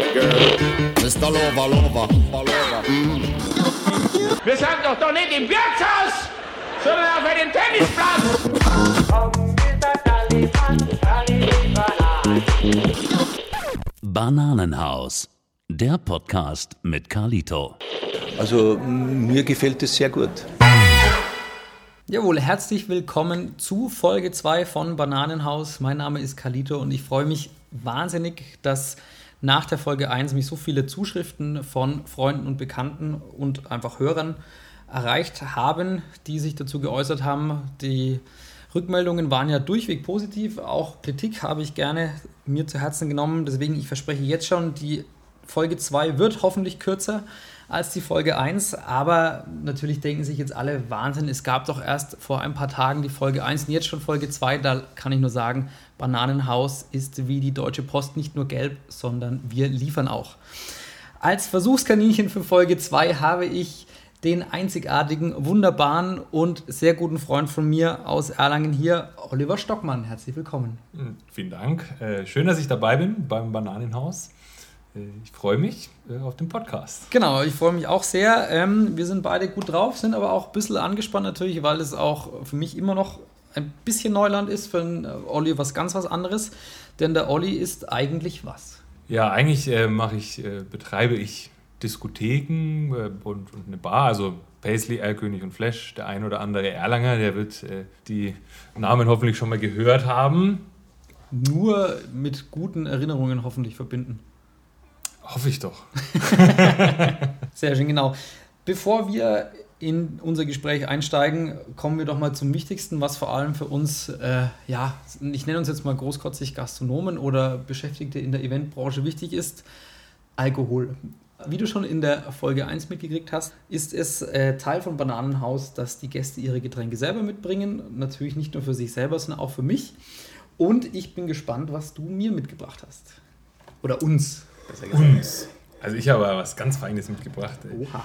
Girl, Mr. Lover, Lover, Lover. Mm. Wir sind doch doch nicht im Wirtshaus, sondern auf einem Tennisplatz. Bananenhaus, der Podcast mit Carlito. Also mir gefällt es sehr gut. Jawohl, herzlich willkommen zu Folge 2 von Bananenhaus. Mein Name ist Carlito und ich freue mich wahnsinnig, dass nach der Folge 1 mich so viele Zuschriften von Freunden und Bekannten und einfach Hörern erreicht haben, die sich dazu geäußert haben. Die Rückmeldungen waren ja durchweg positiv. Auch Kritik habe ich gerne mir zu Herzen genommen. Deswegen, ich verspreche jetzt schon, die Folge 2 wird hoffentlich kürzer als die Folge 1. Aber natürlich denken sich jetzt alle, Wahnsinn, es gab doch erst vor ein paar Tagen die Folge 1 und jetzt schon Folge 2. Da kann ich nur sagen, Bananenhaus ist wie die Deutsche Post nicht nur gelb, sondern wir liefern auch. Als Versuchskaninchen für Folge 2 habe ich den einzigartigen, wunderbaren und sehr guten Freund von mir aus Erlangen hier, Oliver Stockmann. Herzlich willkommen. Vielen Dank. Äh, schön, dass ich dabei bin beim Bananenhaus. Äh, ich freue mich äh, auf den Podcast. Genau, ich freue mich auch sehr. Ähm, wir sind beide gut drauf, sind aber auch ein bisschen angespannt natürlich, weil es auch für mich immer noch ein bisschen Neuland ist, für den Olli was ganz was anderes. Denn der Olli ist eigentlich was? Ja, eigentlich äh, mache ich, äh, betreibe ich Diskotheken äh, und, und, eine Bar, also Paisley, Erlkönig und Flash. Der ein oder andere Erlanger, der wird äh, die Namen hoffentlich schon mal gehört haben. Nur mit guten Erinnerungen hoffentlich verbinden. Hoffe ich doch. Sehr schön, genau. Bevor wir in unser Gespräch einsteigen, kommen wir doch mal zum Wichtigsten, was vor allem für uns, äh, ja, ich nenne uns jetzt mal großkotzig Gastronomen oder Beschäftigte in der Eventbranche wichtig ist, Alkohol. Wie du schon in der Folge 1 mitgekriegt hast, ist es äh, Teil von Bananenhaus, dass die Gäste ihre Getränke selber mitbringen. Natürlich nicht nur für sich selber, sondern auch für mich. Und ich bin gespannt, was du mir mitgebracht hast. Oder uns, besser gesagt. Uns. Also ich habe was ganz Feines mitgebracht. Oha.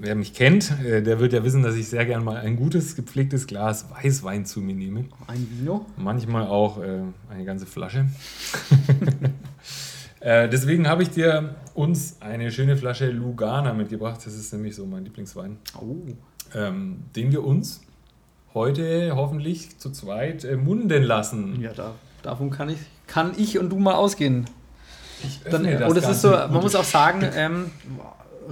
Wer mich kennt, äh, der wird ja wissen, dass ich sehr gerne mal ein gutes, gepflegtes Glas Weißwein zu mir nehme. Ein Vino? Manchmal auch äh, eine ganze Flasche. Äh, deswegen habe ich dir uns eine schöne Flasche Lugana mitgebracht. Das ist nämlich so mein Lieblingswein. Oh. Ähm, den wir uns heute hoffentlich zu zweit äh, munden lassen. Ja, da, davon kann ich, kann ich und du mal ausgehen. Ich Dann, das und es ist so, man muss auch sagen, ähm,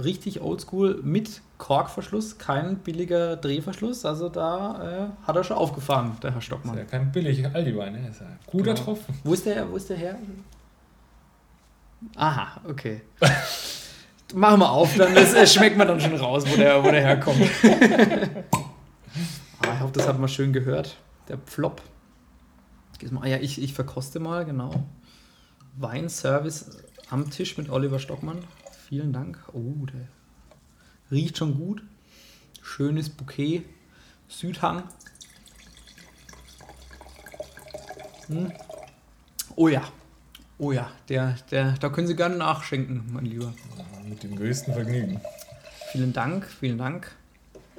richtig oldschool mit Korkverschluss, kein billiger Drehverschluss. Also da äh, hat er schon aufgefahren, der Herr Stockmann. Ist ja kein billig Aldi-Wein, ne? ist ja guter genau. Tropfen. Wo ist der, wo ist der her? Aha, okay. Machen wir auf, dann das, das schmeckt man dann schon raus, wo der, wo der herkommt. ah, ich hoffe, das hat man schön gehört. Der Pflopp. Ah ja, ich, ich verkoste mal, genau. Weinservice am Tisch mit Oliver Stockmann. Vielen Dank. Oh, der riecht schon gut. Schönes Bouquet. Südhang. Hm. Oh ja, Oh ja, der, der, da können Sie gerne nachschenken, mein Lieber. Mit dem größten Vergnügen. Vielen Dank, vielen Dank.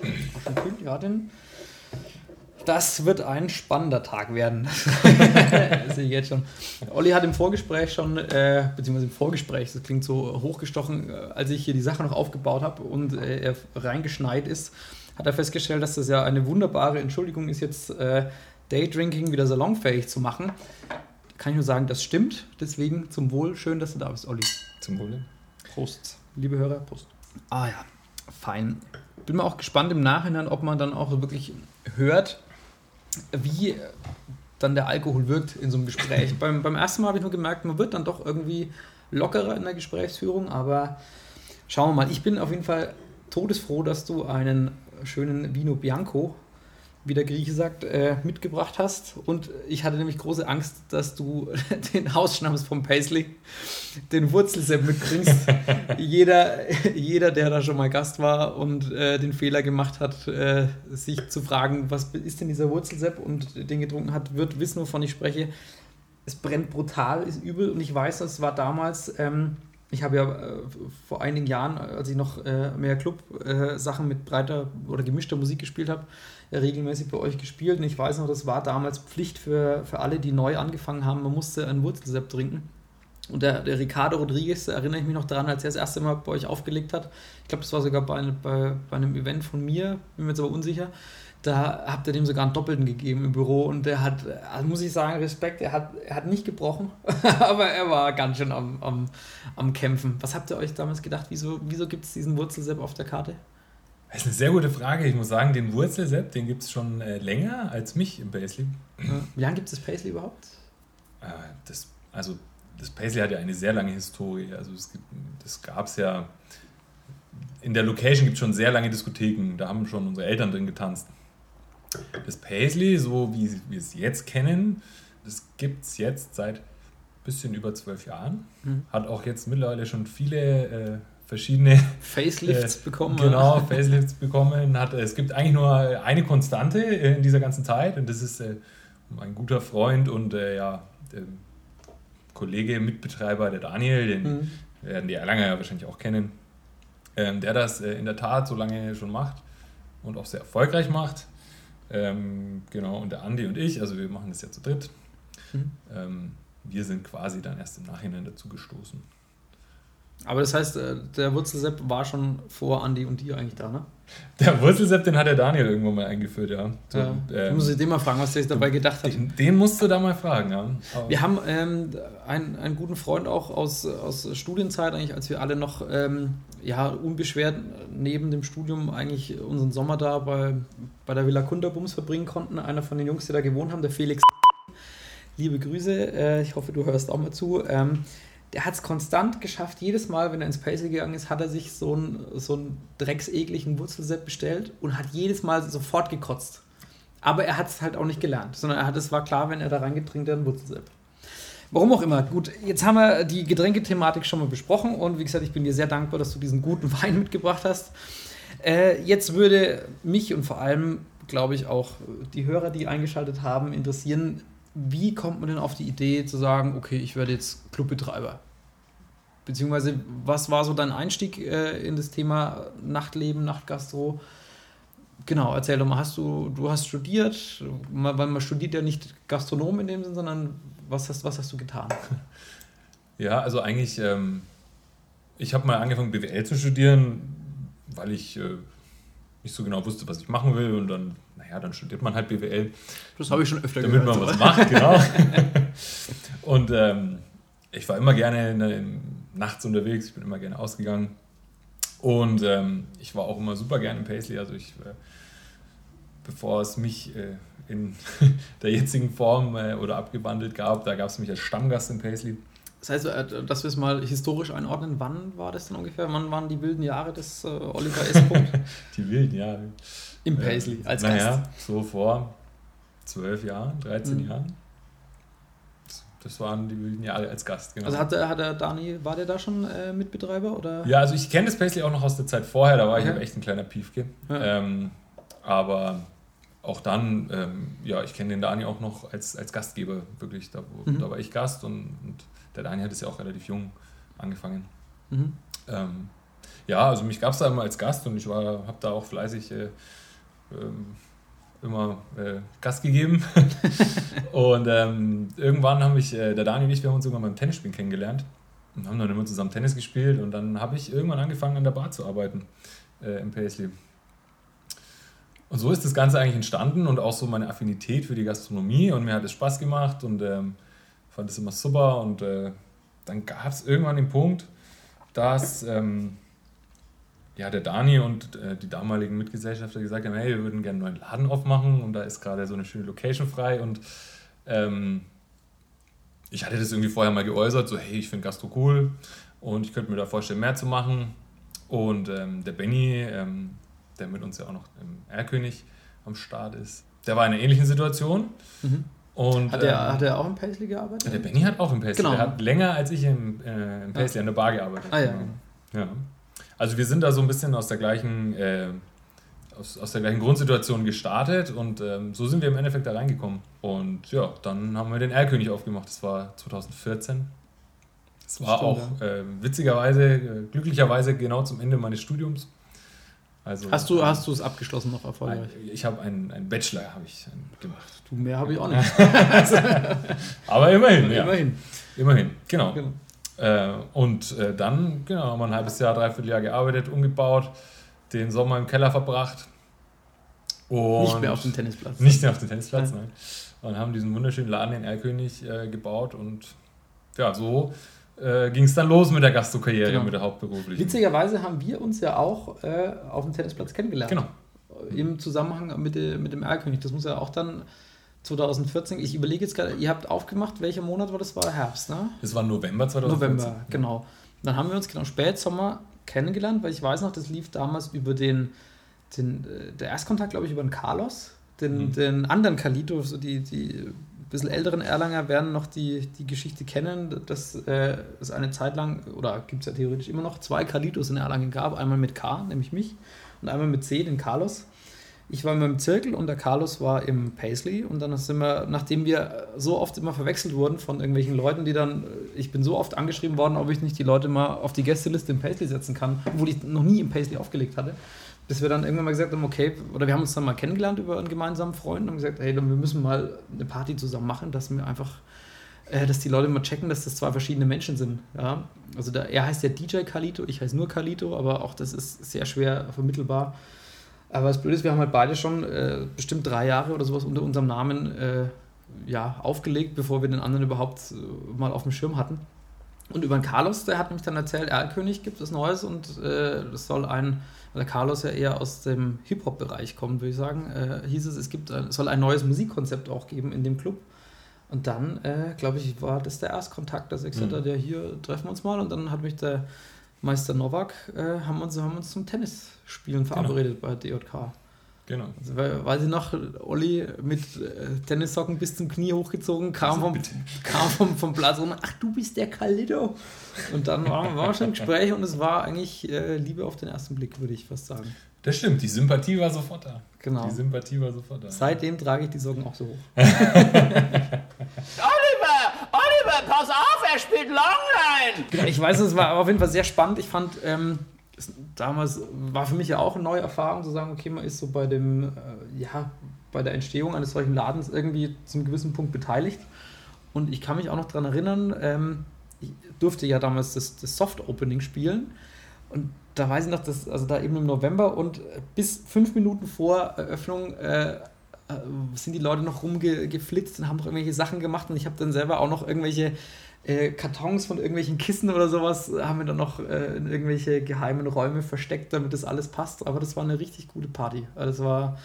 Schon ja, denn das wird ein spannender Tag werden. das sehe ich jetzt schon. Olli hat im Vorgespräch schon, äh, beziehungsweise im Vorgespräch, das klingt so hochgestochen, äh, als ich hier die Sache noch aufgebaut habe und äh, er reingeschneit ist, hat er festgestellt, dass das ja eine wunderbare Entschuldigung ist, jetzt äh, Daydrinking wieder salonfähig zu machen kann ich nur sagen, das stimmt. Deswegen zum Wohl. Schön, dass du da bist, Olli. Zum Wohle. Prost. Liebe Hörer, Prost. Ah ja, fein. Bin mal auch gespannt im Nachhinein, ob man dann auch wirklich hört, wie dann der Alkohol wirkt in so einem Gespräch. beim, beim ersten Mal habe ich nur gemerkt, man wird dann doch irgendwie lockerer in der Gesprächsführung, aber schauen wir mal. Ich bin auf jeden Fall todesfroh, dass du einen schönen Vino Bianco wie der Grieche sagt, äh, mitgebracht hast. Und ich hatte nämlich große Angst, dass du den Hausschnaps vom Paisley, den Wurzelsepp mitbringst. jeder, jeder, der da schon mal Gast war und äh, den Fehler gemacht hat, äh, sich zu fragen, was ist denn dieser Wurzelsepp und den getrunken hat, wird wissen, wovon ich spreche. Es brennt brutal, ist übel und ich weiß, es war damals... Ähm, ich habe ja äh, vor einigen Jahren, als ich noch äh, mehr Club-Sachen äh, mit breiter oder gemischter Musik gespielt habe, regelmäßig bei euch gespielt. Und ich weiß noch, das war damals Pflicht für, für alle, die neu angefangen haben. Man musste einen Wurzelsepp trinken. Und der, der Ricardo Rodriguez, da erinnere ich mich noch daran, als er das erste Mal bei euch aufgelegt hat. Ich glaube, das war sogar bei, bei, bei einem Event von mir, bin mir jetzt aber unsicher. Da habt ihr dem sogar einen Doppelten gegeben im Büro und der hat, also muss ich sagen, Respekt, er hat, er hat nicht gebrochen, aber er war ganz schön am, am, am Kämpfen. Was habt ihr euch damals gedacht? Wieso, wieso gibt es diesen Wurzelsepp auf der Karte? Das ist eine sehr gute Frage. Ich muss sagen, den Wurzelsepp, den gibt es schon äh, länger als mich im Paisley. Wie lange gibt es das Paisley überhaupt? Äh, das, also das Paisley hat ja eine sehr lange Historie. Also es gibt, das gab es ja. In der Location gibt es schon sehr lange Diskotheken. Da haben schon unsere Eltern drin getanzt. Das Paisley, so wie wir es jetzt kennen, das gibt es jetzt seit ein bisschen über zwölf Jahren. Mhm. Hat auch jetzt mittlerweile schon viele äh, verschiedene Facelifts äh, bekommen. Genau, Facelifts bekommen. Hat, es gibt eigentlich nur eine Konstante in dieser ganzen Zeit und das ist äh, ein guter Freund und äh, ja, Kollege, Mitbetreiber, der Daniel, den mhm. werden die Erlanger ja wahrscheinlich auch kennen, ähm, der das äh, in der Tat so lange schon macht und auch sehr erfolgreich macht. Ähm, genau, und der Andi und ich, also wir machen das ja zu dritt. Mhm. Ähm, wir sind quasi dann erst im Nachhinein dazu gestoßen. Aber das heißt, äh, der Wurzelsepp war schon vor Andi und dir eigentlich da, ne? Der Wurzelsepp, den hat der Daniel irgendwann mal eingeführt, ja. So, ja. Ähm, muss ich den mal fragen, was der sich dabei gedacht hat. Den, den, musst du da mal fragen, ja. Aber wir haben ähm, einen, einen guten Freund auch aus, aus Studienzeit, eigentlich, als wir alle noch ähm, ja, unbeschwert neben dem Studium eigentlich unseren Sommer da bei, bei der Villa Kunterbums verbringen konnten. Einer von den Jungs, die da gewohnt haben, der Felix. Liebe Grüße, äh, ich hoffe, du hörst auch mal zu. Ähm, der hat es konstant geschafft, jedes Mal, wenn er ins Pacey gegangen ist, hat er sich so einen, so einen drecksekligen Wurzelsepp bestellt und hat jedes Mal sofort gekotzt. Aber er hat es halt auch nicht gelernt, sondern er hat, es war klar, wenn er da reingetrinkt hat, ein Wurzelsepp. Warum auch immer. Gut, jetzt haben wir die Getränkethematik schon mal besprochen und wie gesagt, ich bin dir sehr dankbar, dass du diesen guten Wein mitgebracht hast. Äh, jetzt würde mich und vor allem, glaube ich, auch die Hörer, die eingeschaltet haben, interessieren, wie kommt man denn auf die Idee zu sagen, okay, ich werde jetzt Clubbetreiber? Beziehungsweise, was war so dein Einstieg äh, in das Thema Nachtleben, Nachtgastro? Genau, erzähl doch mal, hast du, du hast studiert, weil man studiert ja nicht Gastronom in dem Sinn, sondern was hast, was hast du getan? Ja, also eigentlich, ähm, ich habe mal angefangen BWL zu studieren, weil ich äh, nicht so genau wusste, was ich machen will und dann naja, dann studiert man halt BWL. Das habe ich schon öfter damit gehört. Damit man was macht, genau. und ähm, ich war immer gerne der, nachts unterwegs, ich bin immer gerne ausgegangen. Und ähm, ich war auch immer super gerne im Paisley. Also ich, äh, bevor es mich äh, in der jetzigen Form äh, oder abgewandelt gab, da gab es mich als Stammgast im Paisley. Das heißt, äh, dass wir es mal historisch einordnen, wann war das denn ungefähr? Wann waren die wilden Jahre des äh, Oliver S. die wilden Jahre. Im Paisley als Gast. Naja, so vor zwölf Jahren, 13 mhm. Jahren. Das waren die wilden Jahre als Gast, genau. Also hat der, hat der Dani, war der da schon äh, Mitbetreiber? Oder? Ja, also ich kenne das Paisley auch noch aus der Zeit vorher, da war okay. ich echt ein kleiner Piefke. Ja. Ähm, aber auch dann, ähm, ja, ich kenne den Dani auch noch als, als Gastgeber, wirklich. Da, mhm. da war ich Gast und, und, der Dani hat es ja auch relativ jung angefangen. Mhm. Ähm, ja, also mich gab es da immer als Gast und ich habe da auch fleißig äh, ähm, immer äh, Gas gegeben. und ähm, irgendwann haben mich, äh, der Daniel und ich, wir haben uns irgendwann beim Tennisspielen kennengelernt und haben dann immer zusammen Tennis gespielt und dann habe ich irgendwann angefangen an der Bar zu arbeiten äh, im Paisley. Und so ist das Ganze eigentlich entstanden und auch so meine Affinität für die Gastronomie und mir hat es Spaß gemacht und ähm, fand es immer super und äh, dann gab es irgendwann den Punkt, dass ähm, ja, der Dani und äh, die damaligen Mitgesellschafter gesagt haben, hey, wir würden gerne einen neuen Laden aufmachen und da ist gerade so eine schöne Location frei und ähm, ich hatte das irgendwie vorher mal geäußert, so hey, ich finde Gastro cool und ich könnte mir da vorstellen, mehr zu machen und ähm, der Benny, ähm, der mit uns ja auch noch im Erlkönig am Start ist, der war in einer ähnlichen Situation. Mhm. Und, hat, er, ähm, hat er auch im Paisley gearbeitet? Der Benny hat auch im Paisley. Genau. Er hat länger als ich im, äh, im Paisley ja. an der Bar gearbeitet. Ah, ja. ja. Also wir sind da so ein bisschen aus der gleichen, äh, aus, aus der gleichen Grundsituation gestartet und ähm, so sind wir im Endeffekt da reingekommen. Und ja, dann haben wir den Erlkönig aufgemacht. Das war 2014. Das war Stimmt, auch ja. äh, witzigerweise, äh, glücklicherweise genau zum Ende meines Studiums. Also, hast du hast es abgeschlossen noch erfolgreich? ich habe einen, einen Bachelor habe ich gemacht. Du mehr habe ich auch nicht. Aber immerhin, ja. Immerhin. Immerhin, genau. genau. Äh, und äh, dann, genau, haben wir ein halbes Jahr, dreiviertel Jahr gearbeitet, umgebaut, den Sommer im Keller verbracht. Und nicht mehr auf dem Tennisplatz. Nicht mehr auf dem Tennisplatz, nein. Und haben diesen wunderschönen Laden in Erlkönig äh, gebaut und ja, so äh, ging es dann los mit der Gastro-Karriere, genau. mit der hauptberuflichen. Witzigerweise haben wir uns ja auch äh, auf dem Tennisplatz kennengelernt. Genau. Im Zusammenhang mit, mit dem Erlkönig. Das muss ja auch dann 2014, ich überlege jetzt gerade, ihr habt aufgemacht, welcher Monat war das? War Herbst, ne? Das war November 2014. November, genau. Dann haben wir uns genau Spätsommer kennengelernt, weil ich weiß noch, das lief damals über den, den äh, der Erstkontakt, glaube ich, über den Carlos, den, mhm. den anderen Kalito, so die, die bisschen älteren Erlanger werden noch die, die Geschichte kennen, dass äh, es eine Zeit lang, oder gibt es ja theoretisch immer noch, zwei Kalitos in Erlangen gab. Einmal mit K, nämlich mich, und einmal mit C, den Carlos. Ich war immer im Zirkel und der Carlos war im Paisley. Und dann sind wir, nachdem wir so oft immer verwechselt wurden von irgendwelchen Leuten, die dann, äh, ich bin so oft angeschrieben worden, ob ich nicht die Leute mal auf die Gästeliste im Paisley setzen kann, obwohl ich noch nie im Paisley aufgelegt hatte bis wir dann irgendwann mal gesagt haben, okay, oder wir haben uns dann mal kennengelernt über einen gemeinsamen Freund und gesagt, hey, wir müssen mal eine Party zusammen machen, dass wir einfach, äh, dass die Leute mal checken, dass das zwei verschiedene Menschen sind. Ja? Also der, er heißt ja DJ Kalito, ich heiße nur Kalito, aber auch das ist sehr schwer vermittelbar. Aber das Blöde ist, wir haben halt beide schon äh, bestimmt drei Jahre oder sowas unter unserem Namen äh, ja, aufgelegt, bevor wir den anderen überhaupt äh, mal auf dem Schirm hatten. Und über den Carlos, der hat mich dann erzählt, Erlkönig gibt es Neues und äh, das soll ein weil der Carlos ja eher aus dem Hip-Hop-Bereich kommt, würde ich sagen, äh, hieß es, es gibt, es soll ein neues Musikkonzept auch geben in dem Club. Und dann, äh, glaube ich, war das der Erstkontakt, dass ich gesagt mhm. habe, ja, hier treffen wir uns mal. Und dann hat mich der Meister Novak, äh, haben, uns, haben uns zum Tennisspielen genau. verabredet genau. bei DJK. Genau. Also, weil, weil sie noch, Olli mit äh, Tennissocken bis zum Knie hochgezogen, kam, also vom, kam vom, vom Platz und ach, du bist der Kalido. Und dann waren wir schon im Gespräch und es war eigentlich äh, Liebe auf den ersten Blick, würde ich fast sagen. Das stimmt, die Sympathie war sofort da. Genau. Die Sympathie war sofort da. Seitdem trage ich die Socken auch so hoch. Oliver! Oliver, pass auf, er spielt Longline! Ich weiß, es war auf jeden Fall sehr spannend. Ich fand, ähm, damals war für mich ja auch eine neue Erfahrung, zu sagen, okay, man ist so bei dem, äh, ja, bei der Entstehung eines solchen Ladens irgendwie zum gewissen Punkt beteiligt. Und ich kann mich auch noch daran erinnern, ähm, ich durfte ja damals das, das Soft-Opening spielen. Und da weiß ich noch, dass, also da eben im November und bis fünf Minuten vor Eröffnung äh, äh sind die Leute noch rumgeflitzt und haben noch irgendwelche Sachen gemacht und ich habe dann selber auch noch irgendwelche äh, Kartons von irgendwelchen Kissen oder sowas haben wir dann noch äh, in irgendwelche geheimen Räume versteckt, damit das alles passt. Aber das war eine richtig gute Party. Also das war,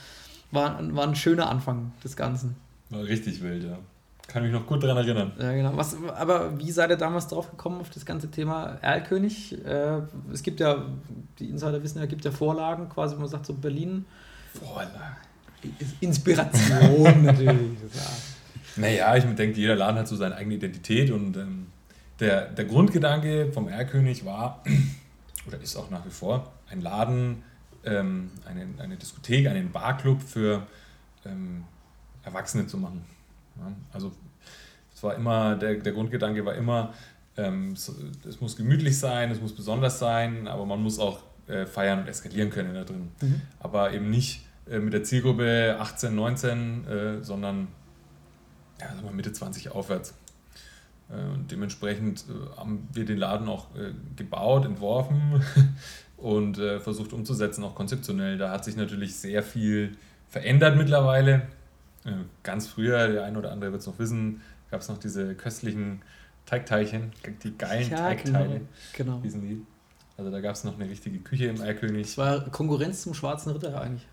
war, war ein schöner Anfang des Ganzen. War richtig wild, ja. Kann mich noch gut daran erinnern. Ja, genau. Was, aber wie seid ihr damals drauf gekommen auf das ganze Thema Erlkönig? Äh, es gibt ja, die Insider wissen ja, es gibt ja Vorlagen quasi, wo man sagt, so Berlin. Vorlagen. Inspiration natürlich. Ja. Naja, ich denke, jeder Laden hat so seine eigene Identität und ähm, der, der Grundgedanke vom Erlkönig war, oder ist auch nach wie vor, ein Laden, ähm, eine, eine Diskothek, einen Barclub für ähm, Erwachsene zu machen. Ja, also es war immer, der, der Grundgedanke war immer, ähm, es, es, muss gemütlich sein, es muss besonders sein, aber man muss auch äh, feiern und eskalieren können da drin. Mhm. Aber eben nicht äh, mit der Zielgruppe 18, 19, äh, sondern ja, sagen wir Mitte 20 aufwärts. Äh, und dementsprechend äh, haben wir den Laden auch äh, gebaut, entworfen und versucht umzusetzen, auch konzeptionell. Da hat sich natürlich sehr viel verändert mittlerweile. Ganz früher, der eine oder andere wird es noch wissen, gab es noch diese köstlichen Teigteilchen, die geilen ja, Teigteile. Genau. genau. die. Also da gab es noch eine richtige Küche im Eikönig. Das war Konkurrenz zum Schwarzen Ritter eigentlich.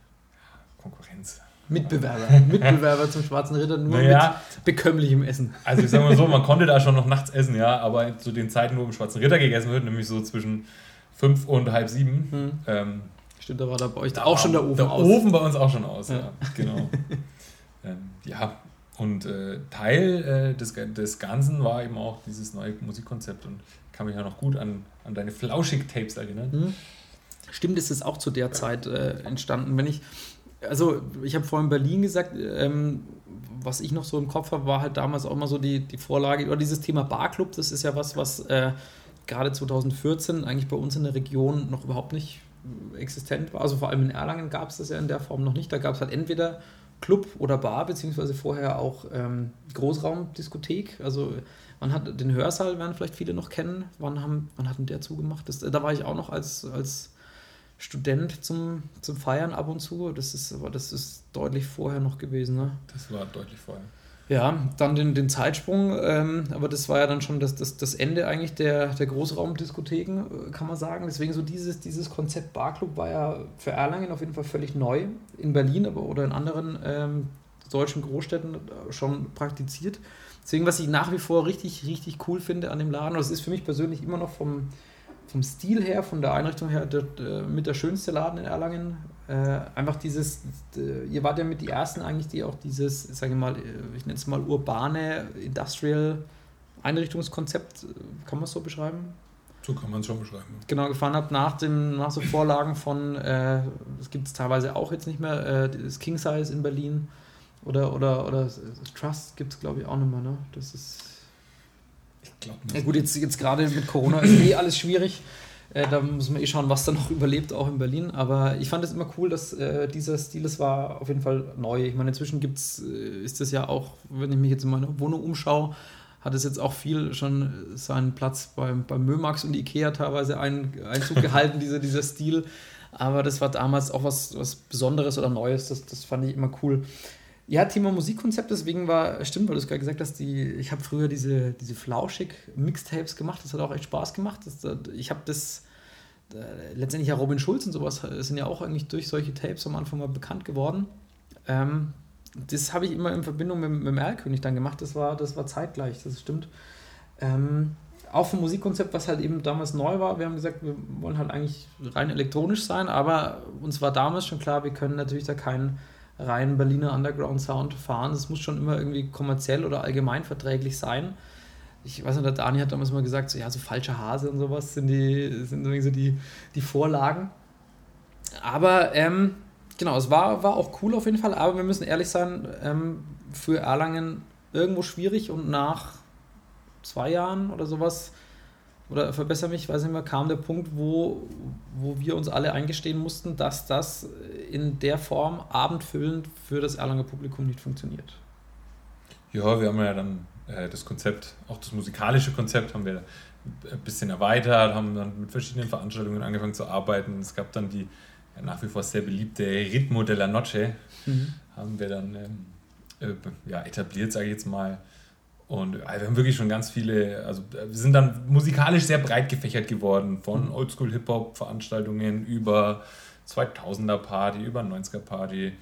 Konkurrenz. Mitbewerber. Mitbewerber zum Schwarzen Ritter, nur naja, mit bekömmlichem Essen. Also ich sag mal so, man konnte da schon noch nachts essen, ja, aber zu den Zeiten, wo im Schwarzen Ritter gegessen wird, nämlich so zwischen fünf und halb sieben. Hm. Ähm, Stimmt, da war da bei euch da auch schon der Ofen der aus. Der Ofen bei uns auch schon aus, ja, ja genau. ähm, ja, und äh, Teil äh, des, des Ganzen war eben auch dieses neue Musikkonzept und kann mich ja noch gut an, an deine Flauschig-Tapes erinnern. Hm. Stimmt, ist es auch zu der Zeit äh, entstanden. Wenn ich also ich habe vorhin Berlin gesagt, ähm, was ich noch so im Kopf habe, war halt damals auch immer so die, die Vorlage, oder dieses Thema Barclub, das ist ja was, was äh, gerade 2014 eigentlich bei uns in der Region noch überhaupt nicht existent war. Also vor allem in Erlangen gab es das ja in der Form noch nicht. Da gab es halt entweder Club oder Bar, beziehungsweise vorher auch ähm, Großraumdiskothek. Also man hat den Hörsaal, werden vielleicht viele noch kennen. Wann, haben, wann hat denn der zugemacht? Das, da war ich auch noch als, als Student zum, zum Feiern ab und zu. Das ist, aber das ist deutlich vorher noch gewesen. Ne? Das war deutlich vorher. Ja, dann den, den Zeitsprung, ähm, aber das war ja dann schon das, das, das Ende eigentlich der, der Großraumdiskotheken, äh, kann man sagen. Deswegen so dieses, dieses Konzept Barclub war ja für Erlangen auf jeden Fall völlig neu. In Berlin aber oder in anderen ähm, deutschen Großstädten schon praktiziert. Deswegen, was ich nach wie vor richtig, richtig cool finde an dem Laden, das ist für mich persönlich immer noch vom, vom Stil her, von der Einrichtung her, der, der, mit der schönste Laden in Erlangen. Äh, einfach dieses, äh, ihr wart ja mit die ersten eigentlich, die auch dieses, sage ich mal, äh, ich nenne es mal urbane Industrial Einrichtungskonzept, äh, kann man es so beschreiben? So kann man es schon beschreiben. Genau, gefahren habt nach, dem, nach so Vorlagen von, äh, das gibt es teilweise auch jetzt nicht mehr, äh, das King Size in Berlin oder, oder, oder Trust gibt es glaube ich auch nicht mehr, ne? Das ist. Glaube nicht. Ja gut, jetzt, jetzt gerade mit Corona ist eh alles schwierig. Äh, da muss man eh schauen, was da noch überlebt, auch in Berlin. Aber ich fand es immer cool, dass äh, dieser Stil, es war auf jeden Fall neu. Ich meine, inzwischen gibt's, äh, ist das ja auch, wenn ich mich jetzt in meiner Wohnung umschaue, hat es jetzt auch viel schon seinen Platz beim, beim Mömax und Ikea teilweise ein, Einzug gehalten, dieser, dieser Stil. Aber das war damals auch was, was Besonderes oder Neues. Das, das fand ich immer cool. Ja, Thema Musikkonzept, deswegen war, stimmt, weil du es gerade gesagt hast, die, ich habe früher diese, diese flauschig Mixtapes gemacht, das hat auch echt Spaß gemacht. Das, ich habe das, äh, letztendlich ja Robin Schulz und sowas sind ja auch eigentlich durch solche Tapes am Anfang mal bekannt geworden. Ähm, das habe ich immer in Verbindung mit, mit dem Erlkönig dann gemacht, das war, das war zeitgleich, das stimmt. Ähm, auch vom Musikkonzept, was halt eben damals neu war. Wir haben gesagt, wir wollen halt eigentlich rein elektronisch sein, aber uns war damals schon klar, wir können natürlich da keinen rein Berliner Underground-Sound fahren. Es muss schon immer irgendwie kommerziell oder allgemein verträglich sein. Ich weiß nicht, der Dani hat damals mal gesagt, so, ja, so falsche Hase und sowas sind die, sind so die, die Vorlagen. Aber ähm, genau, es war, war auch cool auf jeden Fall, aber wir müssen ehrlich sein, ähm, für Erlangen irgendwo schwierig und nach zwei Jahren oder sowas oder verbessere mich, weiß nicht mehr, kam der Punkt, wo, wo wir uns alle eingestehen mussten, dass das in der Form abendfüllend für das Erlanger Publikum nicht funktioniert. Ja, wir haben ja dann äh, das Konzept, auch das musikalische Konzept haben wir ein bisschen erweitert, haben dann mit verschiedenen Veranstaltungen angefangen zu arbeiten. Es gab dann die ja, nach wie vor sehr beliebte Ritmo de la Noche, mhm. haben wir dann ähm, äh, ja, etabliert, sage ich jetzt mal und wir haben wirklich schon ganz viele, also wir sind dann musikalisch sehr breit gefächert geworden, von mhm. Oldschool-Hip-Hop-Veranstaltungen über 2000er Party, über 90er Party.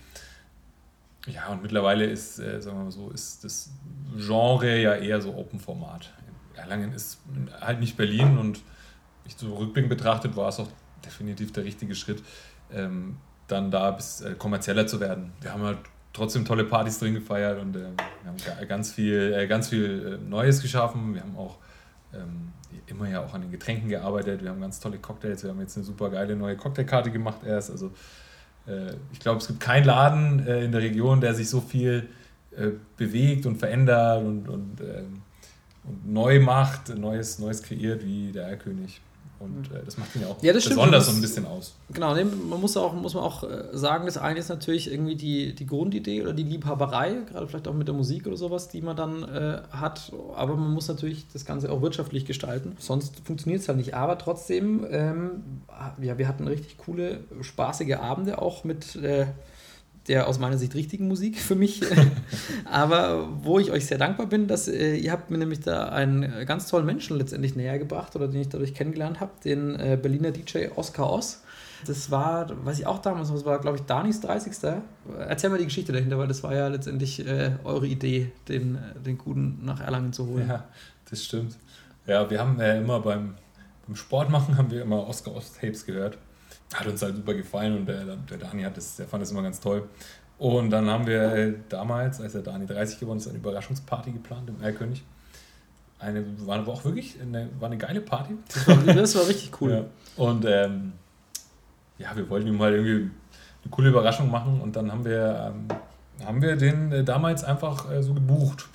Ja, und mittlerweile ist, äh, sagen wir mal so, ist das Genre ja eher so Open-Format. Erlangen ist halt nicht Berlin und ich so rückblickend betrachtet war es auch definitiv der richtige Schritt, ähm, dann da bis äh, kommerzieller zu werden. Wir haben halt trotzdem tolle Partys drin gefeiert und äh, wir haben ganz viel, äh, ganz viel äh, Neues geschaffen. Wir haben auch ähm, immer ja auch an den Getränken gearbeitet. Wir haben ganz tolle Cocktails. Wir haben jetzt eine super geile neue Cocktailkarte gemacht erst. Also äh, ich glaube, es gibt keinen Laden äh, in der Region, der sich so viel äh, bewegt und verändert und, und, ähm, und neu macht, Neues, Neues kreiert wie der Erlkönig. Und äh, das macht ihn ja auch ja, besonders so ein bisschen aus. Genau, man muss auch, muss man auch äh, sagen, das eine ist natürlich irgendwie die, die Grundidee oder die Liebhaberei, gerade vielleicht auch mit der Musik oder sowas, die man dann äh, hat. Aber man muss natürlich das Ganze auch wirtschaftlich gestalten. Sonst funktioniert es halt nicht. Aber trotzdem, ähm, ja, wir hatten richtig coole, spaßige Abende auch mit äh, der aus meiner Sicht richtigen Musik für mich. Aber wo ich euch sehr dankbar bin, dass äh, ihr habt mir nämlich da einen ganz tollen Menschen letztendlich näher gebracht oder den ich dadurch kennengelernt habe, den äh, Berliner DJ Oscar Oss. Das war, weiß ich auch damals, das war, glaube ich, Danis 30. Erzähl mal die Geschichte dahinter, weil das war ja letztendlich äh, eure Idee, den, den Guten nach Erlangen zu holen. Ja, das stimmt. Ja, wir haben äh, immer beim, beim Sport machen, haben wir immer Oscar Oss Tapes gehört hat uns halt super gefallen und der, der Dani hat das, der fand das immer ganz toll. Und dann haben wir damals, als der Dani 30 geworden ist, eine Überraschungsparty geplant im Erlkönig. Eine war aber auch wirklich eine, war eine geile Party. Das war, das war richtig cool. Ja. Und ähm, ja, wir wollten ihm mal irgendwie eine coole Überraschung machen und dann haben wir, ähm, haben wir den äh, damals einfach äh, so gebucht.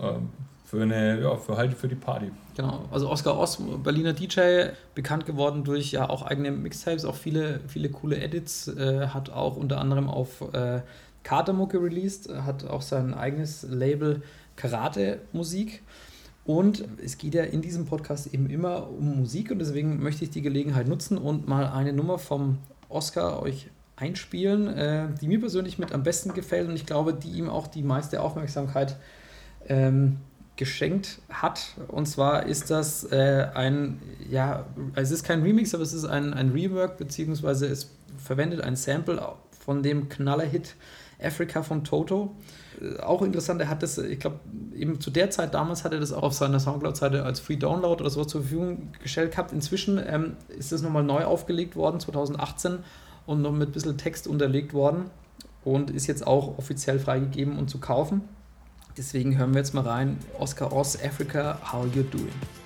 Ähm, für eine, ja, für halt für die Party. Genau, also Oscar Oss, Berliner DJ, bekannt geworden durch ja auch eigene Mixtapes, auch viele, viele coole Edits, äh, hat auch unter anderem auf äh, Katermucke released, hat auch sein eigenes Label Karate Musik. Und es geht ja in diesem Podcast eben immer um Musik und deswegen möchte ich die Gelegenheit nutzen und mal eine Nummer vom Oscar euch einspielen, äh, die mir persönlich mit am besten gefällt und ich glaube, die ihm auch die meiste Aufmerksamkeit ähm, geschenkt hat. Und zwar ist das äh, ein, ja, es ist kein Remix, aber es ist ein, ein Rework, beziehungsweise es verwendet ein Sample von dem Knallerhit Africa von Toto. Äh, auch interessant, er hat das, ich glaube, eben zu der Zeit damals hat er das auch auf seiner Soundcloud-Seite als Free Download oder sowas zur Verfügung gestellt gehabt. Inzwischen ähm, ist das nochmal neu aufgelegt worden, 2018, und noch mit ein bisschen Text unterlegt worden und ist jetzt auch offiziell freigegeben und zu kaufen. Deswegen hören wir jetzt mal rein. Oscar Oz, Africa, How You Doing?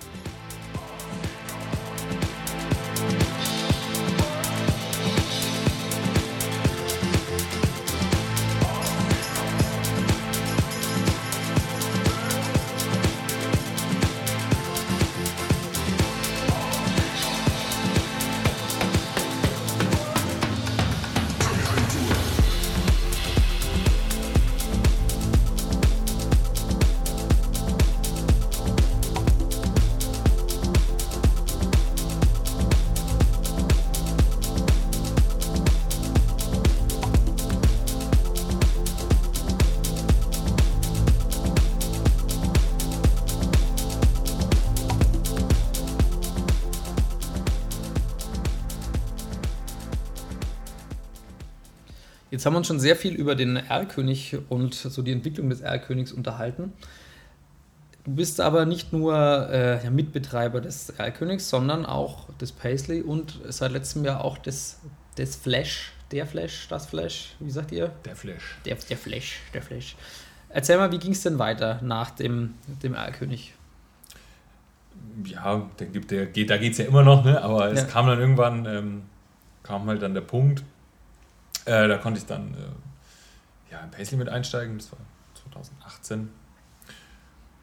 Jetzt haben wir uns schon sehr viel über den Erlkönig und so die Entwicklung des Erlkönigs unterhalten. Du bist aber nicht nur äh, ja, Mitbetreiber des Erlkönigs, sondern auch des Paisley und seit letztem Jahr auch des, des Flash, der Flash, das Flash, wie sagt ihr? Der Flash. Der, der Flash, der Flash. Erzähl mal, wie ging es denn weiter nach dem, dem Erlkönig? Ja, der, der geht, da geht es ja immer noch, ne? aber es Ja. kam dann irgendwann, ähm, kam halt dann der Punkt, äh, da konnte ich dann äh, ja, in Paisley mit einsteigen, das war 2018.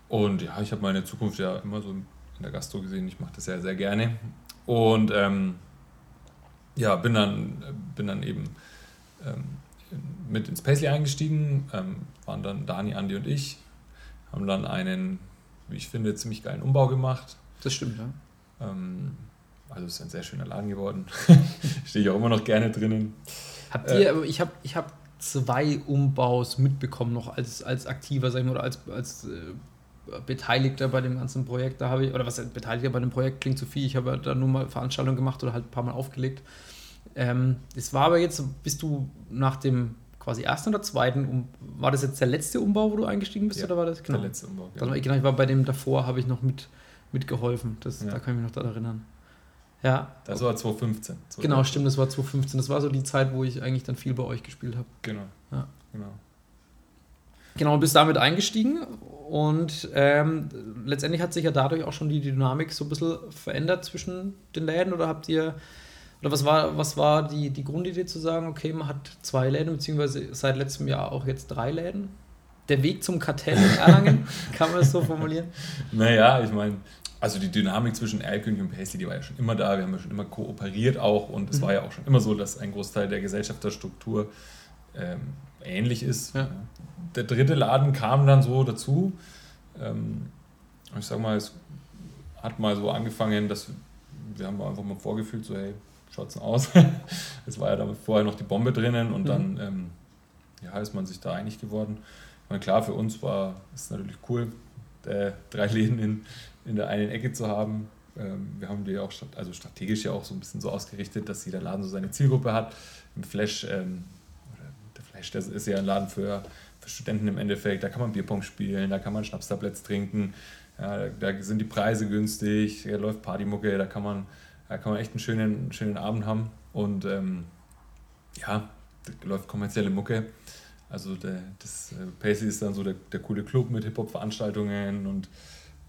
Und ja, ich habe meine Zukunft ja immer so in der Gastro gesehen, ich mache das ja sehr gerne. Und ähm, ja, bin dann, bin dann eben ähm, mit ins Paisley eingestiegen, ähm, waren dann Dani, Andi und ich, haben dann einen, wie ich finde, ziemlich geilen Umbau gemacht. Das stimmt, ja. Ähm, also es ist ein sehr schöner Laden geworden. Stehe ich auch immer noch gerne drinnen. Habt Äh. ihr, aber ich habe ich hab zwei Umbaus mitbekommen noch als, als aktiver, sag ich mal, oder als, als äh, Beteiligter bei dem ganzen Projekt. Da habe ich, oder was heißt Beteiligter bei dem Projekt klingt zu viel. Ich habe ja da nur mal Veranstaltungen gemacht oder halt ein paar Mal aufgelegt. Ähm, das war aber jetzt, bist du nach dem quasi ersten oder zweiten, um, war das jetzt der letzte Umbau, wo du eingestiegen bist, Ja, oder war das? Der letzte Umbau. Dann war, genau, ich war bei dem davor, habe ich noch mit, mitgeholfen. Das, Ja. Da kann ich mich noch daran erinnern. Ja, Das war 2015. genau, stimmt, das war 2015. Das war so die Zeit, wo ich eigentlich dann viel bei euch gespielt habe. Genau. Ja. genau. Genau, bist damit eingestiegen und ähm, letztendlich hat sich ja dadurch auch schon die Dynamik so ein bisschen verändert zwischen den Läden oder habt ihr, oder was war, was war die, die Grundidee zu sagen, okay, man hat zwei Läden, beziehungsweise seit letztem Jahr auch jetzt drei Läden? Der Weg zum Kartell in Erlangen, kann man es so formulieren? Naja, ich meine, also die Dynamik zwischen Erlkönig und Paisley, die war ja schon immer da. Wir haben ja schon immer kooperiert auch und es Mhm. war ja auch schon immer so, dass ein Großteil der Gesellschafterstruktur ähm, ähnlich ist. Ja. Der dritte Laden kam dann so dazu. Ähm, ich sag mal, es hat mal so angefangen, dass wir haben einfach mal vorgefühlt, so hey, schaut's denn aus? es war ja da vorher noch die Bombe drinnen und Mhm. dann ähm, ja, ist man sich da einig geworden. Ich meine, klar, für uns war es natürlich cool, äh, drei Läden in, in der einen Ecke zu haben. Ähm, wir haben die auch also strategisch ja auch so ein bisschen so ausgerichtet, dass jeder Laden so seine Zielgruppe hat. Im Flash, ähm, der Flash, das ist ja ein Laden für, für Studenten im Endeffekt, da kann man Bierpong spielen, da kann man Schnapstabletts trinken, ja, da, sind die Preise günstig, da läuft Partymucke, da kann man, da kann man echt einen schönen, schönen Abend haben. Und ähm, ja, da läuft kommerzielle Mucke. Also der, das äh, Pacey ist dann so der, der coole Club mit Hip-Hop-Veranstaltungen und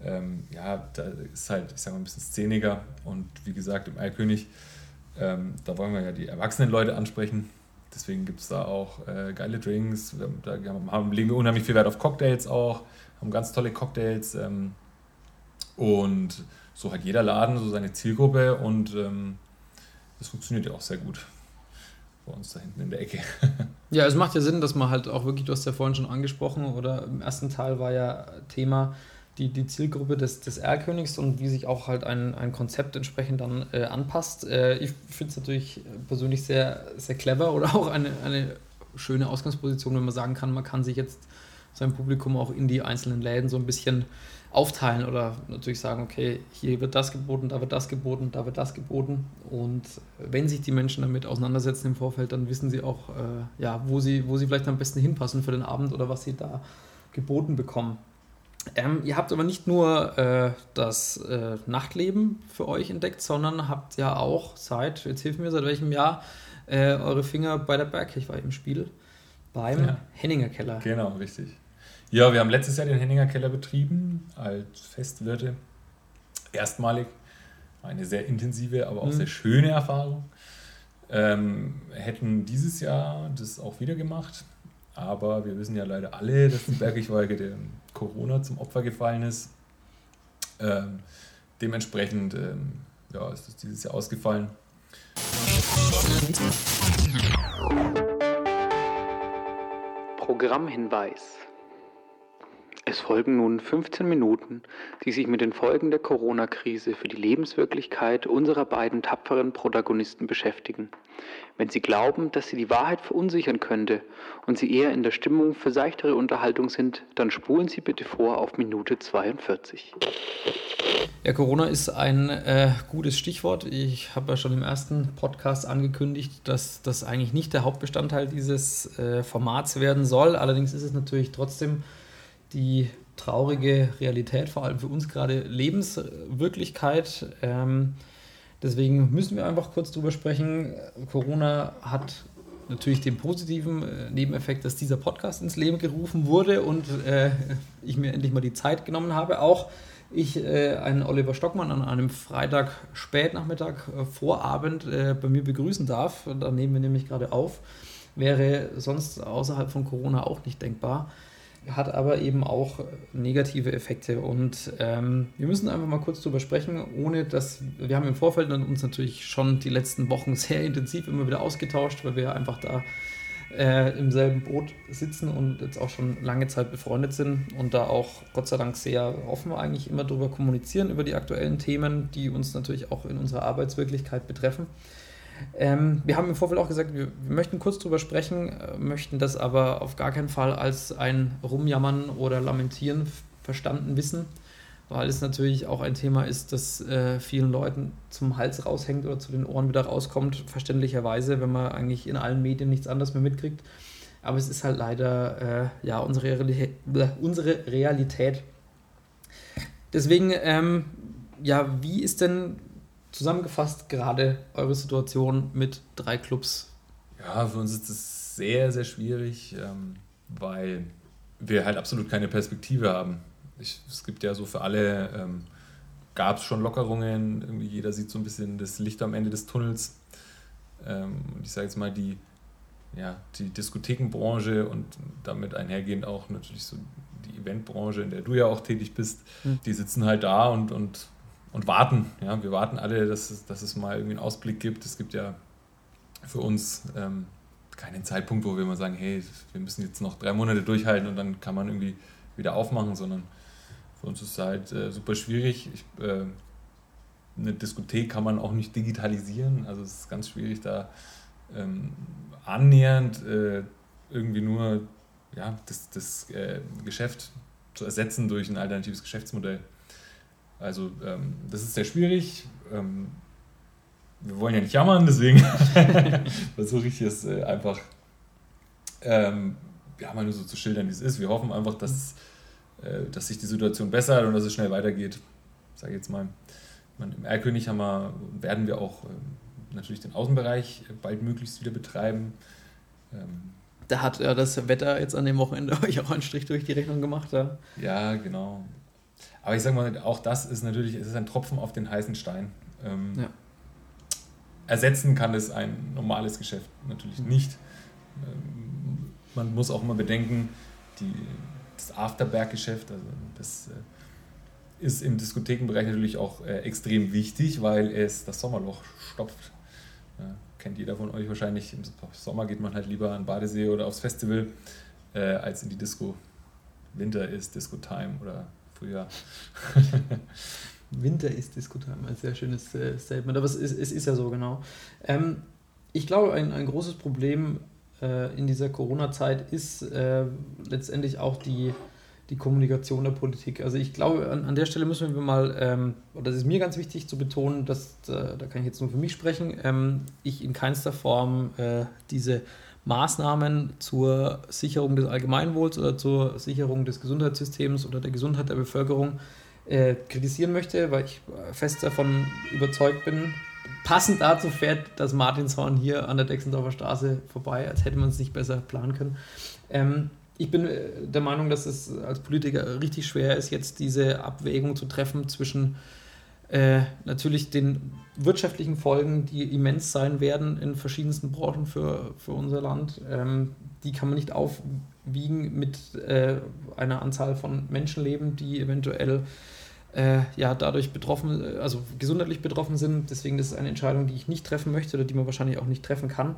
ähm, ja, da ist halt, ich sag mal, ein bisschen szeniger und wie gesagt, im Eikönig, ähm, da wollen wir ja die erwachsenen Leute ansprechen. Deswegen gibt es da auch äh, geile Drinks. Da haben, legen wir unheimlich viel Wert auf Cocktails auch, haben ganz tolle Cocktails ähm, und so hat jeder Laden so seine Zielgruppe und ähm, das funktioniert ja auch sehr gut. bei uns da hinten in der Ecke. Ja, es macht ja Sinn, dass man halt auch wirklich, du hast ja vorhin schon angesprochen, oder im ersten Teil war ja Thema die, die Zielgruppe des, des Erlkönigs und wie sich auch halt ein, ein Konzept entsprechend dann äh, anpasst. Äh, ich finde es natürlich persönlich sehr, sehr clever oder auch eine, eine schöne Ausgangsposition, wenn man sagen kann, man kann sich jetzt sein Publikum auch in die einzelnen Läden so ein bisschen aufteilen oder natürlich sagen, okay, hier wird das geboten, da wird das geboten, da wird das geboten. Und wenn sich die Menschen damit auseinandersetzen im Vorfeld, dann wissen sie auch, äh, ja, wo sie, wo sie vielleicht am besten hinpassen für den Abend oder was sie da geboten bekommen. Ähm, ihr habt aber nicht nur äh, das äh, Nachtleben für euch entdeckt, sondern habt ja auch seit, jetzt hilf mir, seit welchem Jahr äh, eure Finger bei der Bergkirchweih im Spiel beim ja. Henninger Keller. Genau, richtig. Ja, wir haben letztes Jahr den Henninger Keller betrieben als Festwirte. Erstmalig. Eine sehr intensive, aber auch mhm. sehr schöne Erfahrung. Ähm, hätten dieses Jahr das auch wieder gemacht, aber wir wissen ja leider alle, dass die Bergigwalke dem Corona zum Opfer gefallen ist. Ähm, dementsprechend ähm, ja, ist es dieses Jahr ausgefallen. Programmhinweis es folgen nun 15 Minuten, die sich mit den Folgen der Corona-Krise für die Lebenswirklichkeit unserer beiden tapferen Protagonisten beschäftigen. Wenn Sie glauben, dass Sie die Wahrheit verunsichern könnte und Sie eher in der Stimmung für seichtere Unterhaltung sind, dann spulen Sie bitte vor auf Minute 42. Ja, Corona ist ein äh, gutes Stichwort. Ich habe ja schon im ersten Podcast angekündigt, dass das eigentlich nicht der Hauptbestandteil dieses äh, Formats werden soll. Allerdings ist es natürlich trotzdem die traurige Realität, vor allem für uns gerade Lebenswirklichkeit. Ähm, deswegen müssen wir einfach kurz drüber sprechen. Corona hat natürlich den positiven äh, Nebeneffekt, dass dieser Podcast ins Leben gerufen wurde und äh, ich mir endlich mal die Zeit genommen habe. Auch ich äh, einen Oliver Stockmann an einem Freitag Spätnachmittag äh, Vorabend äh, bei mir begrüßen darf. Da nehmen wir nämlich gerade auf. Wäre sonst außerhalb von Corona auch nicht denkbar hat aber eben auch negative Effekte. Und ähm, wir müssen einfach mal kurz drüber sprechen, ohne dass wir haben im Vorfeld uns natürlich schon die letzten Wochen sehr intensiv immer wieder ausgetauscht, weil wir einfach da äh, im selben Boot sitzen und jetzt auch schon lange Zeit befreundet sind und da auch Gott sei Dank sehr offen eigentlich immer darüber kommunizieren, über die aktuellen Themen, die uns natürlich auch in unserer Arbeitswirklichkeit betreffen. Ähm, wir haben im Vorfeld auch gesagt, wir, wir, möchten kurz drüber sprechen, äh, möchten das aber auf gar keinen Fall als ein Rumjammern oder Lamentieren verstanden wissen, weil es natürlich auch ein Thema ist, das äh, vielen Leuten zum Hals raushängt oder zu den Ohren wieder rauskommt, verständlicherweise, wenn man eigentlich in allen Medien nichts anderes mehr mitkriegt. Aber es ist halt leider äh, ja, unsere, Realität, unsere Realität. Deswegen, ähm, ja, wie ist denn zusammengefasst gerade eure Situation mit drei Clubs? Ja, für uns ist es sehr, sehr schwierig, ähm, weil wir halt absolut keine Perspektive haben. Ich, es gibt ja so für alle, ähm, gab es schon Lockerungen, irgendwie jeder sieht so ein bisschen das Licht am Ende des Tunnels. Ähm, ich sage jetzt mal, die, ja, die Diskothekenbranche und damit einhergehend auch natürlich so die Eventbranche, in der du ja auch tätig bist, mhm. die sitzen halt da und, und und warten. Ja, wir warten alle, dass es, dass es mal irgendwie einen Ausblick gibt. Es gibt ja für uns ähm, keinen Zeitpunkt, wo wir mal sagen, hey, wir müssen jetzt noch drei Monate durchhalten und dann kann man irgendwie wieder aufmachen, sondern für uns ist es halt äh, super schwierig. Ich, äh, eine Diskothek kann man auch nicht digitalisieren, also es ist ganz schwierig, da ähm, annähernd äh, irgendwie nur ja, das, das äh, Geschäft zu ersetzen durch ein alternatives Geschäftsmodell. Also ähm, das ist sehr schwierig. Ähm, wir wollen ja nicht jammern, deswegen versuche ich es äh, einfach ähm, ja, mal nur so zu schildern, wie es ist. Wir hoffen einfach, dass, äh, dass sich die Situation bessert und dass es schnell weitergeht. Sage jetzt mal. Man, Im Erlkönig haben wir, werden wir auch ähm, natürlich den Außenbereich bald möglichst wieder betreiben. Ähm, da hat ja das Wetter jetzt an dem Wochenende euch auch einen Strich durch die Rechnung gemacht. Ja, ja genau. Aber ich sage mal, auch das ist natürlich, es ist ein Tropfen auf den heißen Stein. Ähm, ja. Ersetzen kann es ein normales Geschäft natürlich mhm. nicht. Ähm, man muss auch immer bedenken, die, das Afterberg-Geschäft, also das äh, ist im Diskothekenbereich natürlich auch äh, extrem wichtig, weil es das Sommerloch stopft. Kennt jeder von euch wahrscheinlich, im Sommer geht man halt lieber an Badesee oder aufs Festival, äh, als in die Disco. Winter ist Disco-Time oder Frühjahr. Winter ist Disco-Time, ein sehr schönes äh, Statement, aber es ist, es ist ja so genau. Ähm, ich glaube, ein, ein großes Problem äh, in dieser Corona-Zeit ist äh, letztendlich auch die, die Kommunikation der Politik. Also ich glaube, an, an der Stelle müssen wir mal, ähm, oder das ist mir ganz wichtig zu betonen, dass, äh, da kann ich jetzt nur für mich sprechen, ähm, ich in keinster Form äh, diese Maßnahmen zur Sicherung des Allgemeinwohls oder zur Sicherung des Gesundheitssystems oder der Gesundheit der Bevölkerung äh, kritisieren möchte, weil ich fest davon überzeugt bin, passend dazu fährt das Martinshorn hier an der Dexendorfer Straße vorbei, als hätte man es nicht besser planen können. Ähm, ich bin äh, der Meinung, dass es als Politiker richtig schwer ist, jetzt diese Abwägung zu treffen zwischen äh, natürlich den wirtschaftlichen Folgen, die immens sein werden in verschiedensten Branchen für, für unser Land. Ähm, die kann man nicht aufwiegen mit äh, einer Anzahl von Menschenleben, die eventuell äh, ja, dadurch betroffen, also gesundheitlich betroffen sind. Deswegen ist es eine Entscheidung, die ich nicht treffen möchte oder die man wahrscheinlich auch nicht treffen kann.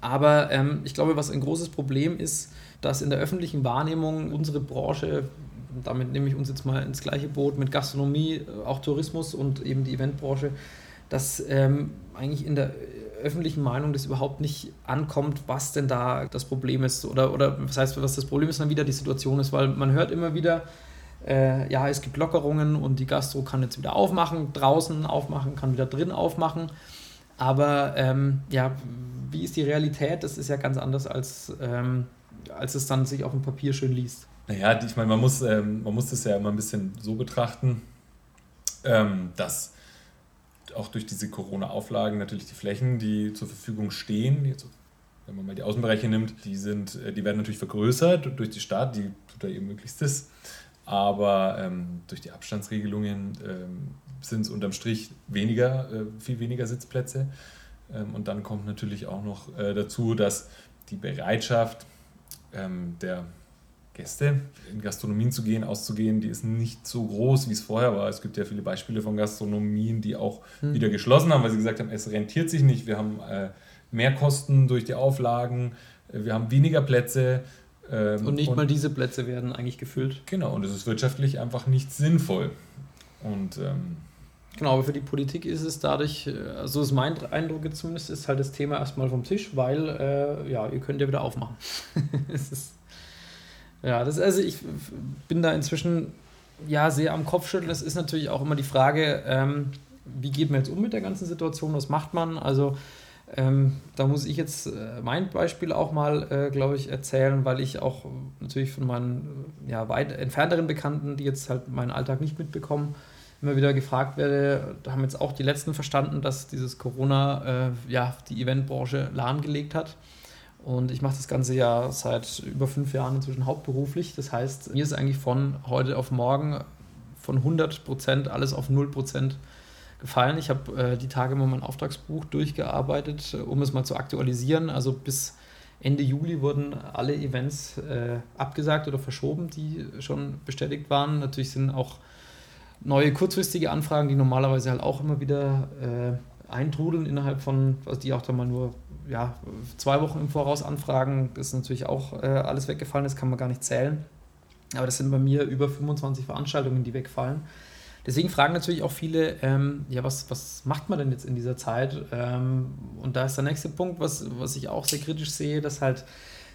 Aber ähm, ich glaube, was ein großes Problem ist, dass in der öffentlichen Wahrnehmung unsere Branche, damit nehme ich uns jetzt mal ins gleiche Boot mit Gastronomie, auch Tourismus und eben die Eventbranche, dass ähm, eigentlich in der öffentlichen Meinung das überhaupt nicht ankommt, was denn da das Problem ist oder, oder was heißt, was das Problem ist, dann wieder die Situation ist, weil man hört immer wieder, äh, ja, es gibt Lockerungen und die Gastro kann jetzt wieder aufmachen, draußen aufmachen, kann wieder drin aufmachen. Aber ähm, ja, wie ist die Realität? Das ist ja ganz anders, als, ähm, als es dann sich auf dem Papier schön liest. Naja, ich meine, man muss, ähm, man muss das ja immer ein bisschen so betrachten, ähm, dass auch durch diese Corona-Auflagen natürlich die Flächen, die zur Verfügung stehen, jetzt, wenn man mal die Außenbereiche nimmt, die, sind, äh, die werden natürlich vergrößert durch die Stadt, die tut da ihr Möglichstes. Aber ähm, durch die Abstandsregelungen ähm, sind es unterm Strich weniger, äh, viel weniger Sitzplätze. Ähm, und dann kommt natürlich auch noch äh, dazu, dass die Bereitschaft ähm, der Gäste in Gastronomien zu gehen, auszugehen, die ist nicht so groß, wie es vorher war. Es gibt ja viele Beispiele von Gastronomien, die auch hm. wieder geschlossen haben, weil sie gesagt haben, es rentiert sich nicht, wir haben äh, mehr Kosten durch die Auflagen, äh, wir haben weniger Plätze, ähm, und nicht und, mal diese Plätze werden eigentlich gefüllt. Genau, und es ist wirtschaftlich einfach nicht sinnvoll. Und ähm, Genau, aber für die Politik ist es dadurch, äh, also ist mein Eindruck jetzt zumindest, ist halt das Thema erstmal vom Tisch, weil äh, ja, ihr könnt ja wieder aufmachen. es ist, ja, das also ich bin da inzwischen ja sehr am Kopfschütteln. Es ist natürlich auch immer die Frage, ähm, wie geht man jetzt um mit der ganzen Situation, was macht man? Also ähm, da muss ich jetzt äh, mein Beispiel auch mal, äh, glaube ich, erzählen, weil ich auch natürlich von meinen ja, weit entfernteren Bekannten, die jetzt halt meinen Alltag nicht mitbekommen, immer wieder gefragt werde. Da haben jetzt auch die Letzten verstanden, dass dieses Corona äh, ja, die Eventbranche lahmgelegt hat. Und ich mache das Ganze ja seit über fünf Jahren inzwischen hauptberuflich. Das heißt, mir ist eigentlich von heute auf morgen von 100 Prozent alles auf 0 Prozent gefallen. Ich habe äh, die Tage mal mein Auftragsbuch durchgearbeitet, um es mal zu aktualisieren. Also bis Ende Juli wurden alle Events äh, abgesagt oder verschoben, die schon bestätigt waren. Natürlich sind auch neue kurzfristige Anfragen, die normalerweise halt auch immer wieder äh, eintrudeln innerhalb von, also die auch dann mal nur ja, zwei Wochen im Voraus anfragen. Ist natürlich auch äh, alles weggefallen, das kann man gar nicht zählen. Aber das sind bei mir über 25 Veranstaltungen, die wegfallen. Deswegen fragen natürlich auch viele, ähm, ja, was, was macht man denn jetzt in dieser Zeit? Ähm, und da ist der nächste Punkt, was, was ich auch sehr kritisch sehe, dass halt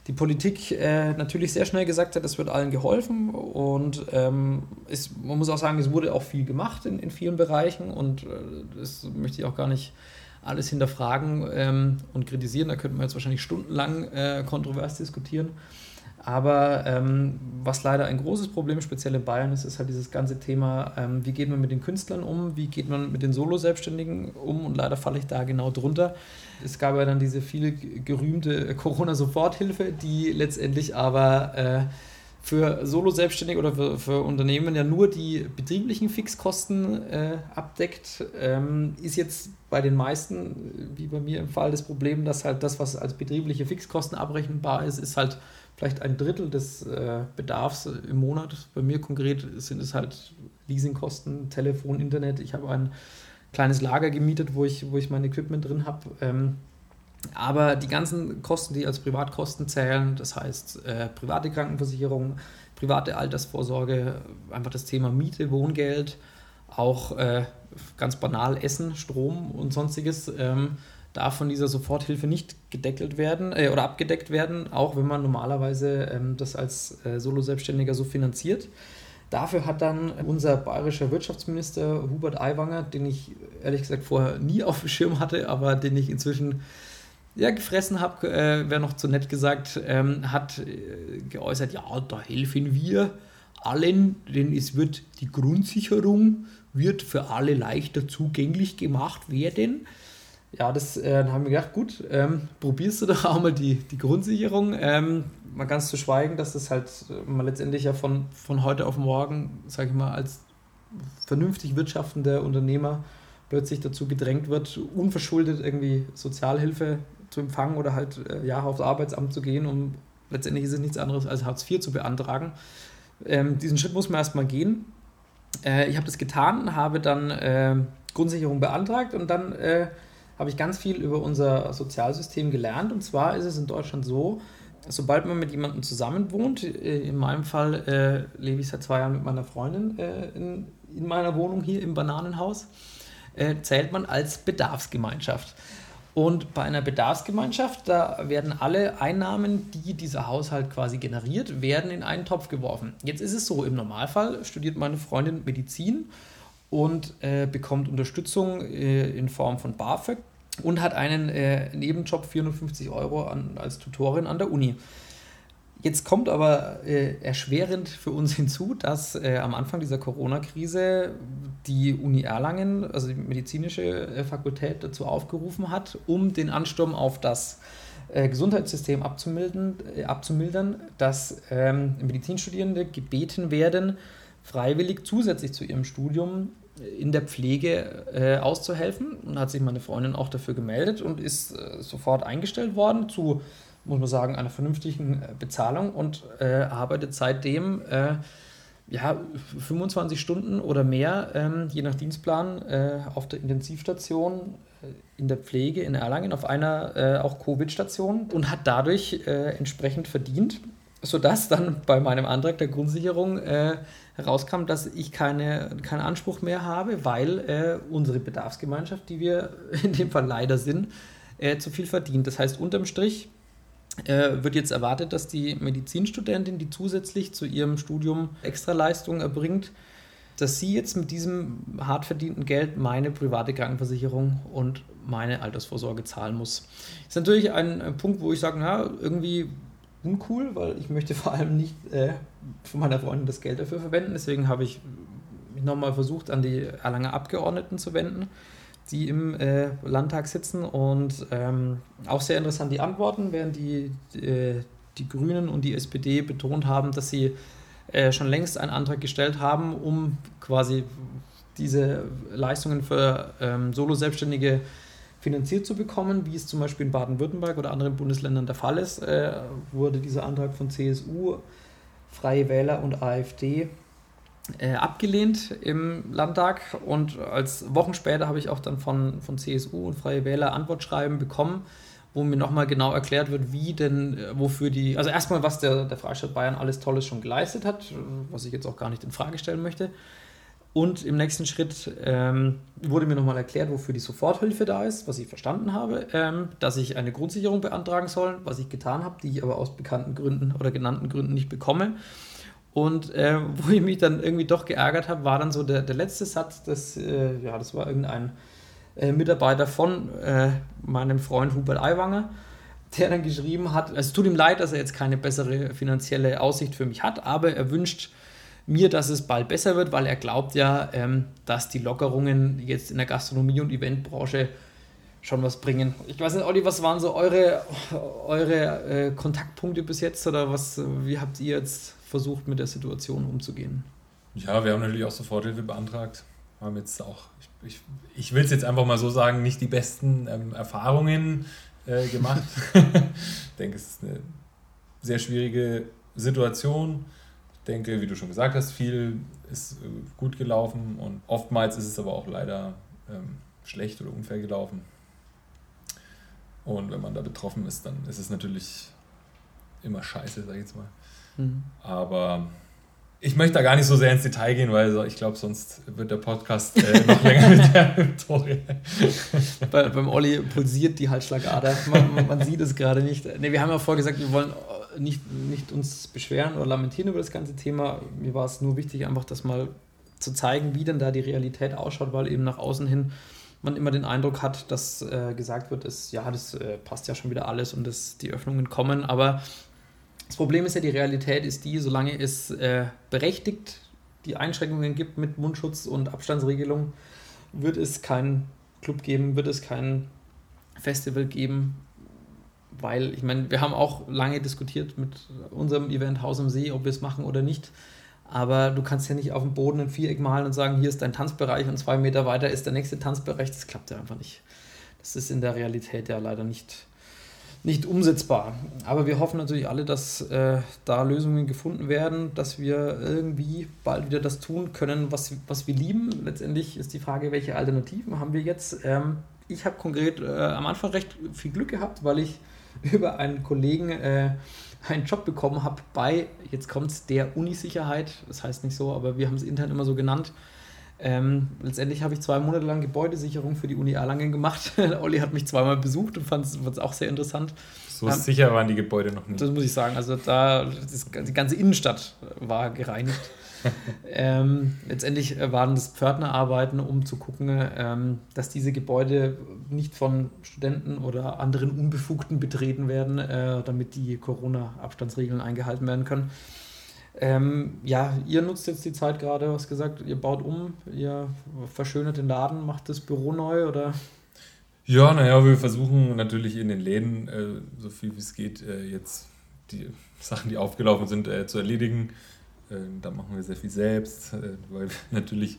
die Politik äh, natürlich sehr schnell gesagt hat, es wird allen geholfen und ähm, es, man muss auch sagen, es wurde auch viel gemacht in, in vielen Bereichen und äh, das möchte ich auch gar nicht alles hinterfragen ähm, und kritisieren. Da könnten wir jetzt wahrscheinlich stundenlang äh, kontrovers diskutieren. Aber ähm, was leider ein großes Problem, speziell in Bayern ist, ist halt dieses ganze Thema, ähm, wie geht man mit den Künstlern um, wie geht man mit den Solo-Selbstständigen um und leider falle ich da genau drunter. Es gab ja dann diese viel gerühmte Corona-Soforthilfe, die letztendlich aber äh, für Solo-Selbstständige oder für, für, Unternehmen ja nur die betrieblichen Fixkosten äh, abdeckt, ähm, ist jetzt bei den meisten, wie bei mir im Fall, das Problem, dass halt das, was als betriebliche Fixkosten abrechenbar ist, ist halt vielleicht ein Drittel des äh, Bedarfs im Monat. Bei mir konkret sind es halt Leasingkosten, Telefon, Internet. Ich habe ein kleines Lager gemietet, wo ich, wo ich mein Equipment drin habe. Ähm, aber die ganzen Kosten, die als Privatkosten zählen, das heißt äh, private Krankenversicherung, private Altersvorsorge, einfach das Thema Miete, Wohngeld, auch äh, ganz banal Essen, Strom und sonstiges, ähm, darf von dieser Soforthilfe nicht gedeckelt werden äh, oder abgedeckt werden, auch wenn man normalerweise ähm, das als äh, Solo-Selbstständiger so finanziert. Dafür hat dann unser bayerischer Wirtschaftsminister Hubert Aiwanger, den ich ehrlich gesagt vorher nie auf dem Schirm hatte, aber den ich inzwischen ja, gefressen habe, äh, wäre noch zu nett gesagt, ähm, hat äh, geäußert, ja, da helfen wir allen, denn es wird die Grundsicherung wird für alle leichter zugänglich gemacht werden. Ja, das äh, haben wir gedacht, gut, ähm, probierst du doch auch mal die, die Grundsicherung. Ähm, mal ganz zu schweigen, dass das halt äh, mal letztendlich ja von, von heute auf morgen, sage ich mal, als vernünftig wirtschaftender Unternehmer plötzlich dazu gedrängt wird, unverschuldet irgendwie Sozialhilfe zu empfangen oder halt äh, ja, aufs Arbeitsamt zu gehen, um letztendlich ist es nichts anderes als Hartz IV zu beantragen. Ähm, diesen Schritt muss man erstmal gehen. Äh, ich habe das getan, habe dann äh, Grundsicherung beantragt und dann äh, habe ich ganz viel über unser Sozialsystem gelernt. Und zwar ist es in Deutschland so, sobald man mit jemandem zusammen wohnt, äh, in meinem Fall äh, lebe ich seit zwei Jahren mit meiner Freundin in, in, meiner Wohnung hier im Bananenhaus, zählt man als Bedarfsgemeinschaft. Und bei einer Bedarfsgemeinschaft, da werden alle Einnahmen, die dieser Haushalt quasi generiert, werden in einen Topf geworfen. Jetzt ist es so, im Normalfall studiert meine Freundin Medizin und äh, bekommt Unterstützung äh, in Form von BAföG und hat einen äh, Nebenjob 450 Euro an, als Tutorin an der Uni. Jetzt kommt aber äh, erschwerend für uns hinzu, dass äh, am Anfang dieser Corona-Krise die Uni Erlangen, also die medizinische äh, Fakultät, dazu aufgerufen hat, um den Ansturm auf das äh, Gesundheitssystem abzumildern, äh, abzumildern dass ähm, Medizinstudierende gebeten werden, freiwillig zusätzlich zu ihrem Studium in der Pflege äh, auszuhelfen. Und hat sich meine Freundin auch dafür gemeldet und ist sofort eingestellt worden zu muss man sagen, einer vernünftigen äh, Bezahlung und äh, arbeitet seitdem äh, ja, 25 Stunden oder mehr, ähm, je nach Dienstplan, äh, auf der Intensivstation, äh, in der Pflege in Erlangen, auf einer äh, auch Covid-Station und hat dadurch entsprechend verdient, sodass dann bei meinem Antrag der Grundsicherung herauskam, dass ich keine, keinen Anspruch mehr habe, weil unsere Bedarfsgemeinschaft, die wir in dem Fall leider sind, zu viel verdient. Das heißt, unterm Strich äh, wird jetzt erwartet, dass die Medizinstudentin, die zusätzlich zu ihrem Studium Extraleistungen erbringt, dass sie jetzt mit diesem hart verdienten Geld meine private Krankenversicherung und meine Altersvorsorge zahlen muss. Das ist natürlich ein, ein Punkt, wo ich sage, na, irgendwie uncool, weil ich möchte vor allem nicht äh, von meiner Freundin das Geld dafür verwenden. Deswegen habe ich mich nochmal versucht, an die Erlanger Abgeordneten zu wenden die im äh, Landtag sitzen und ähm, auch sehr interessant die Antworten, während die, die, äh, die Grünen und die SPD betont haben, dass sie äh, schon längst einen Antrag gestellt haben, um quasi diese Leistungen für ähm, Solo-Selbstständige finanziert zu bekommen, wie es zum Beispiel in Baden-Württemberg oder anderen Bundesländern der Fall ist, äh, wurde dieser Antrag von CSU, Freie Wähler und AfD äh, abgelehnt im Landtag und als Wochen später habe ich auch dann von, von CSU und Freie Wähler Antwortschreiben bekommen, wo mir nochmal genau erklärt wird, wie denn, äh, wofür die, also erstmal, was der, der Freistaat Bayern alles Tolles schon geleistet hat, was ich jetzt auch gar nicht in Frage stellen möchte. Und im nächsten Schritt ähm, wurde mir nochmal erklärt, wofür die Soforthilfe da ist, was ich verstanden habe, ähm, dass ich eine Grundsicherung beantragen soll, was ich getan habe, die ich aber aus bekannten Gründen oder genannten Gründen nicht bekomme. Und äh, wo ich mich dann irgendwie doch geärgert habe, war dann so der, der letzte Satz, das, äh, ja, das war irgendein äh, Mitarbeiter von äh, meinem Freund Hubert Aiwanger, der dann geschrieben hat, also es tut ihm leid, dass er jetzt keine bessere finanzielle Aussicht für mich hat, aber er wünscht mir, dass es bald besser wird, weil er glaubt ja, ähm, dass die Lockerungen jetzt in der Gastronomie- und Eventbranche schon was bringen. Ich weiß nicht, Olli, was waren so eure, eure äh, Kontaktpunkte bis jetzt oder was, wie habt ihr jetzt versucht, mit der Situation umzugehen? Ja, wir haben natürlich auch Soforthilfe beantragt. Wir haben jetzt auch, ich, ich, ich will es jetzt einfach mal so sagen, nicht die besten ähm, Erfahrungen äh, gemacht. ich denke, es ist eine sehr schwierige Situation. Ich denke, wie du schon gesagt hast, viel ist äh, gut gelaufen und oftmals ist es aber auch leider ähm, schlecht oder unfair gelaufen. Und wenn man da betroffen ist, dann ist es natürlich immer scheiße, sag ich jetzt mal. Mhm. Aber ich möchte da gar nicht so sehr ins Detail gehen, weil ich glaube, sonst wird der Podcast äh, noch länger mit der Story. Bei, beim Olli pulsiert die Halsschlagader. Man, man, sieht es gerade nicht. Nee, wir haben ja vorher gesagt, wir wollen nicht, nicht uns beschweren oder lamentieren über das ganze Thema. Mir war es nur wichtig, einfach das mal zu zeigen, wie denn da die Realität ausschaut, weil eben nach außen hin man immer den Eindruck hat, dass äh, gesagt wird, dass, ja, das äh, passt ja schon wieder alles und dass die Öffnungen kommen. Aber das Problem ist ja, die Realität ist die, solange es äh, berechtigt die Einschränkungen gibt mit Mundschutz und Abstandsregelung, wird es keinen Club geben, wird es kein Festival geben, weil ich meine, wir haben auch lange diskutiert mit unserem Event Haus am See, ob wir es machen oder nicht. Aber du kannst ja nicht auf dem Boden ein Viereck malen und sagen, hier ist dein Tanzbereich und zwei Meter weiter ist der nächste Tanzbereich. Das klappt ja einfach nicht. Das ist in der Realität ja leider nicht, nicht umsetzbar. Aber wir hoffen natürlich alle, dass äh, da Lösungen gefunden werden, dass wir irgendwie bald wieder das tun können, was, was wir lieben. Letztendlich ist die Frage, welche Alternativen haben wir jetzt? Ähm, ich habe konkret äh, am Anfang recht viel Glück gehabt, weil ich über einen Kollegen äh, einen Job bekommen habe bei, jetzt kommt es, der Unisicherheit, das heißt nicht so, aber wir haben es intern immer so genannt. Ähm, letztendlich habe ich zwei Monate lang Gebäudesicherung für die Uni Erlangen gemacht. Olli hat mich zweimal besucht und fand es auch sehr interessant. So ähm, sicher waren die Gebäude noch nicht. Das muss ich sagen. Also da das, die ganze Innenstadt war gereinigt. ähm, letztendlich waren das Pförtnerarbeiten, um zu gucken, ähm, dass diese Gebäude nicht von Studenten oder anderen Unbefugten betreten werden, äh, damit die Corona-Abstandsregeln eingehalten werden können. Ähm, ja, ihr nutzt jetzt die Zeit gerade, was gesagt, ihr baut um, ihr verschönert den Laden, macht das Büro neu oder? Ja, naja, wir versuchen natürlich in den Läden, äh, so viel wie es geht, äh, jetzt die Sachen, die aufgelaufen sind, äh, zu erledigen. Äh, da machen wir sehr viel selbst, äh, weil wir natürlich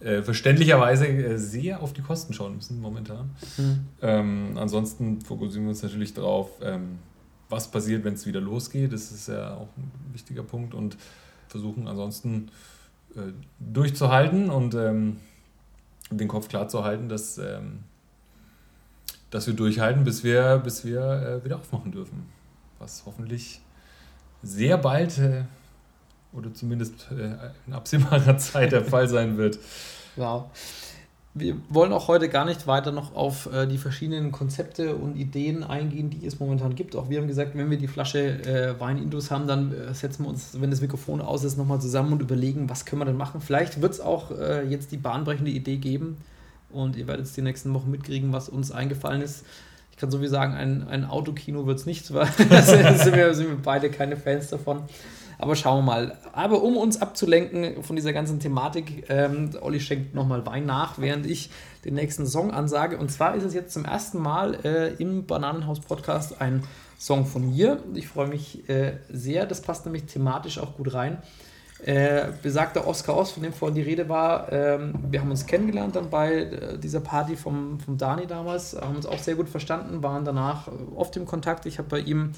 äh, verständlicherweise sehr auf die Kosten schauen müssen momentan. Mhm. Ähm, ansonsten fokussieren wir uns natürlich darauf, ähm, was passiert, wenn es wieder losgeht. Das ist ja auch ein wichtiger Punkt und versuchen ansonsten äh, durchzuhalten und ähm, den Kopf klar zu halten, dass, ähm, dass wir durchhalten, bis wir, bis wir äh, wieder aufmachen dürfen. Was hoffentlich sehr bald äh, oder zumindest äh, in absehbarer Zeit der Fall sein wird. Wow. Wir wollen auch heute gar nicht weiter noch auf äh, die verschiedenen Konzepte und Ideen eingehen, die es momentan gibt. Auch wir haben gesagt, wenn wir die Flasche äh, Wein Indus haben, dann äh, setzen wir uns, wenn das Mikrofon aus ist, nochmal zusammen und überlegen, was können wir denn machen. Vielleicht wird es auch äh, jetzt die bahnbrechende Idee geben und ihr werdet es die nächsten Wochen mitkriegen, was uns eingefallen ist. Ich kann so wie sagen, ein, ein Autokino wird es nicht, weil da sind sind wir beide keine Fans davon. Aber schauen wir mal. Aber um uns abzulenken von dieser ganzen Thematik, ähm, Olli schenkt nochmal Wein nach, während ich den nächsten Song ansage. Und zwar ist es jetzt zum ersten Mal äh, im Bananenhaus-Podcast ein Song von mir. Ich freue mich äh, sehr. Das passt nämlich thematisch auch gut rein. Äh, besagter Oscar Ost, von dem vorhin die Rede war, ähm, wir haben uns kennengelernt dann bei äh, dieser Party vom, vom Dani damals, haben uns auch sehr gut verstanden, waren danach oft im Kontakt. Ich habe bei ihm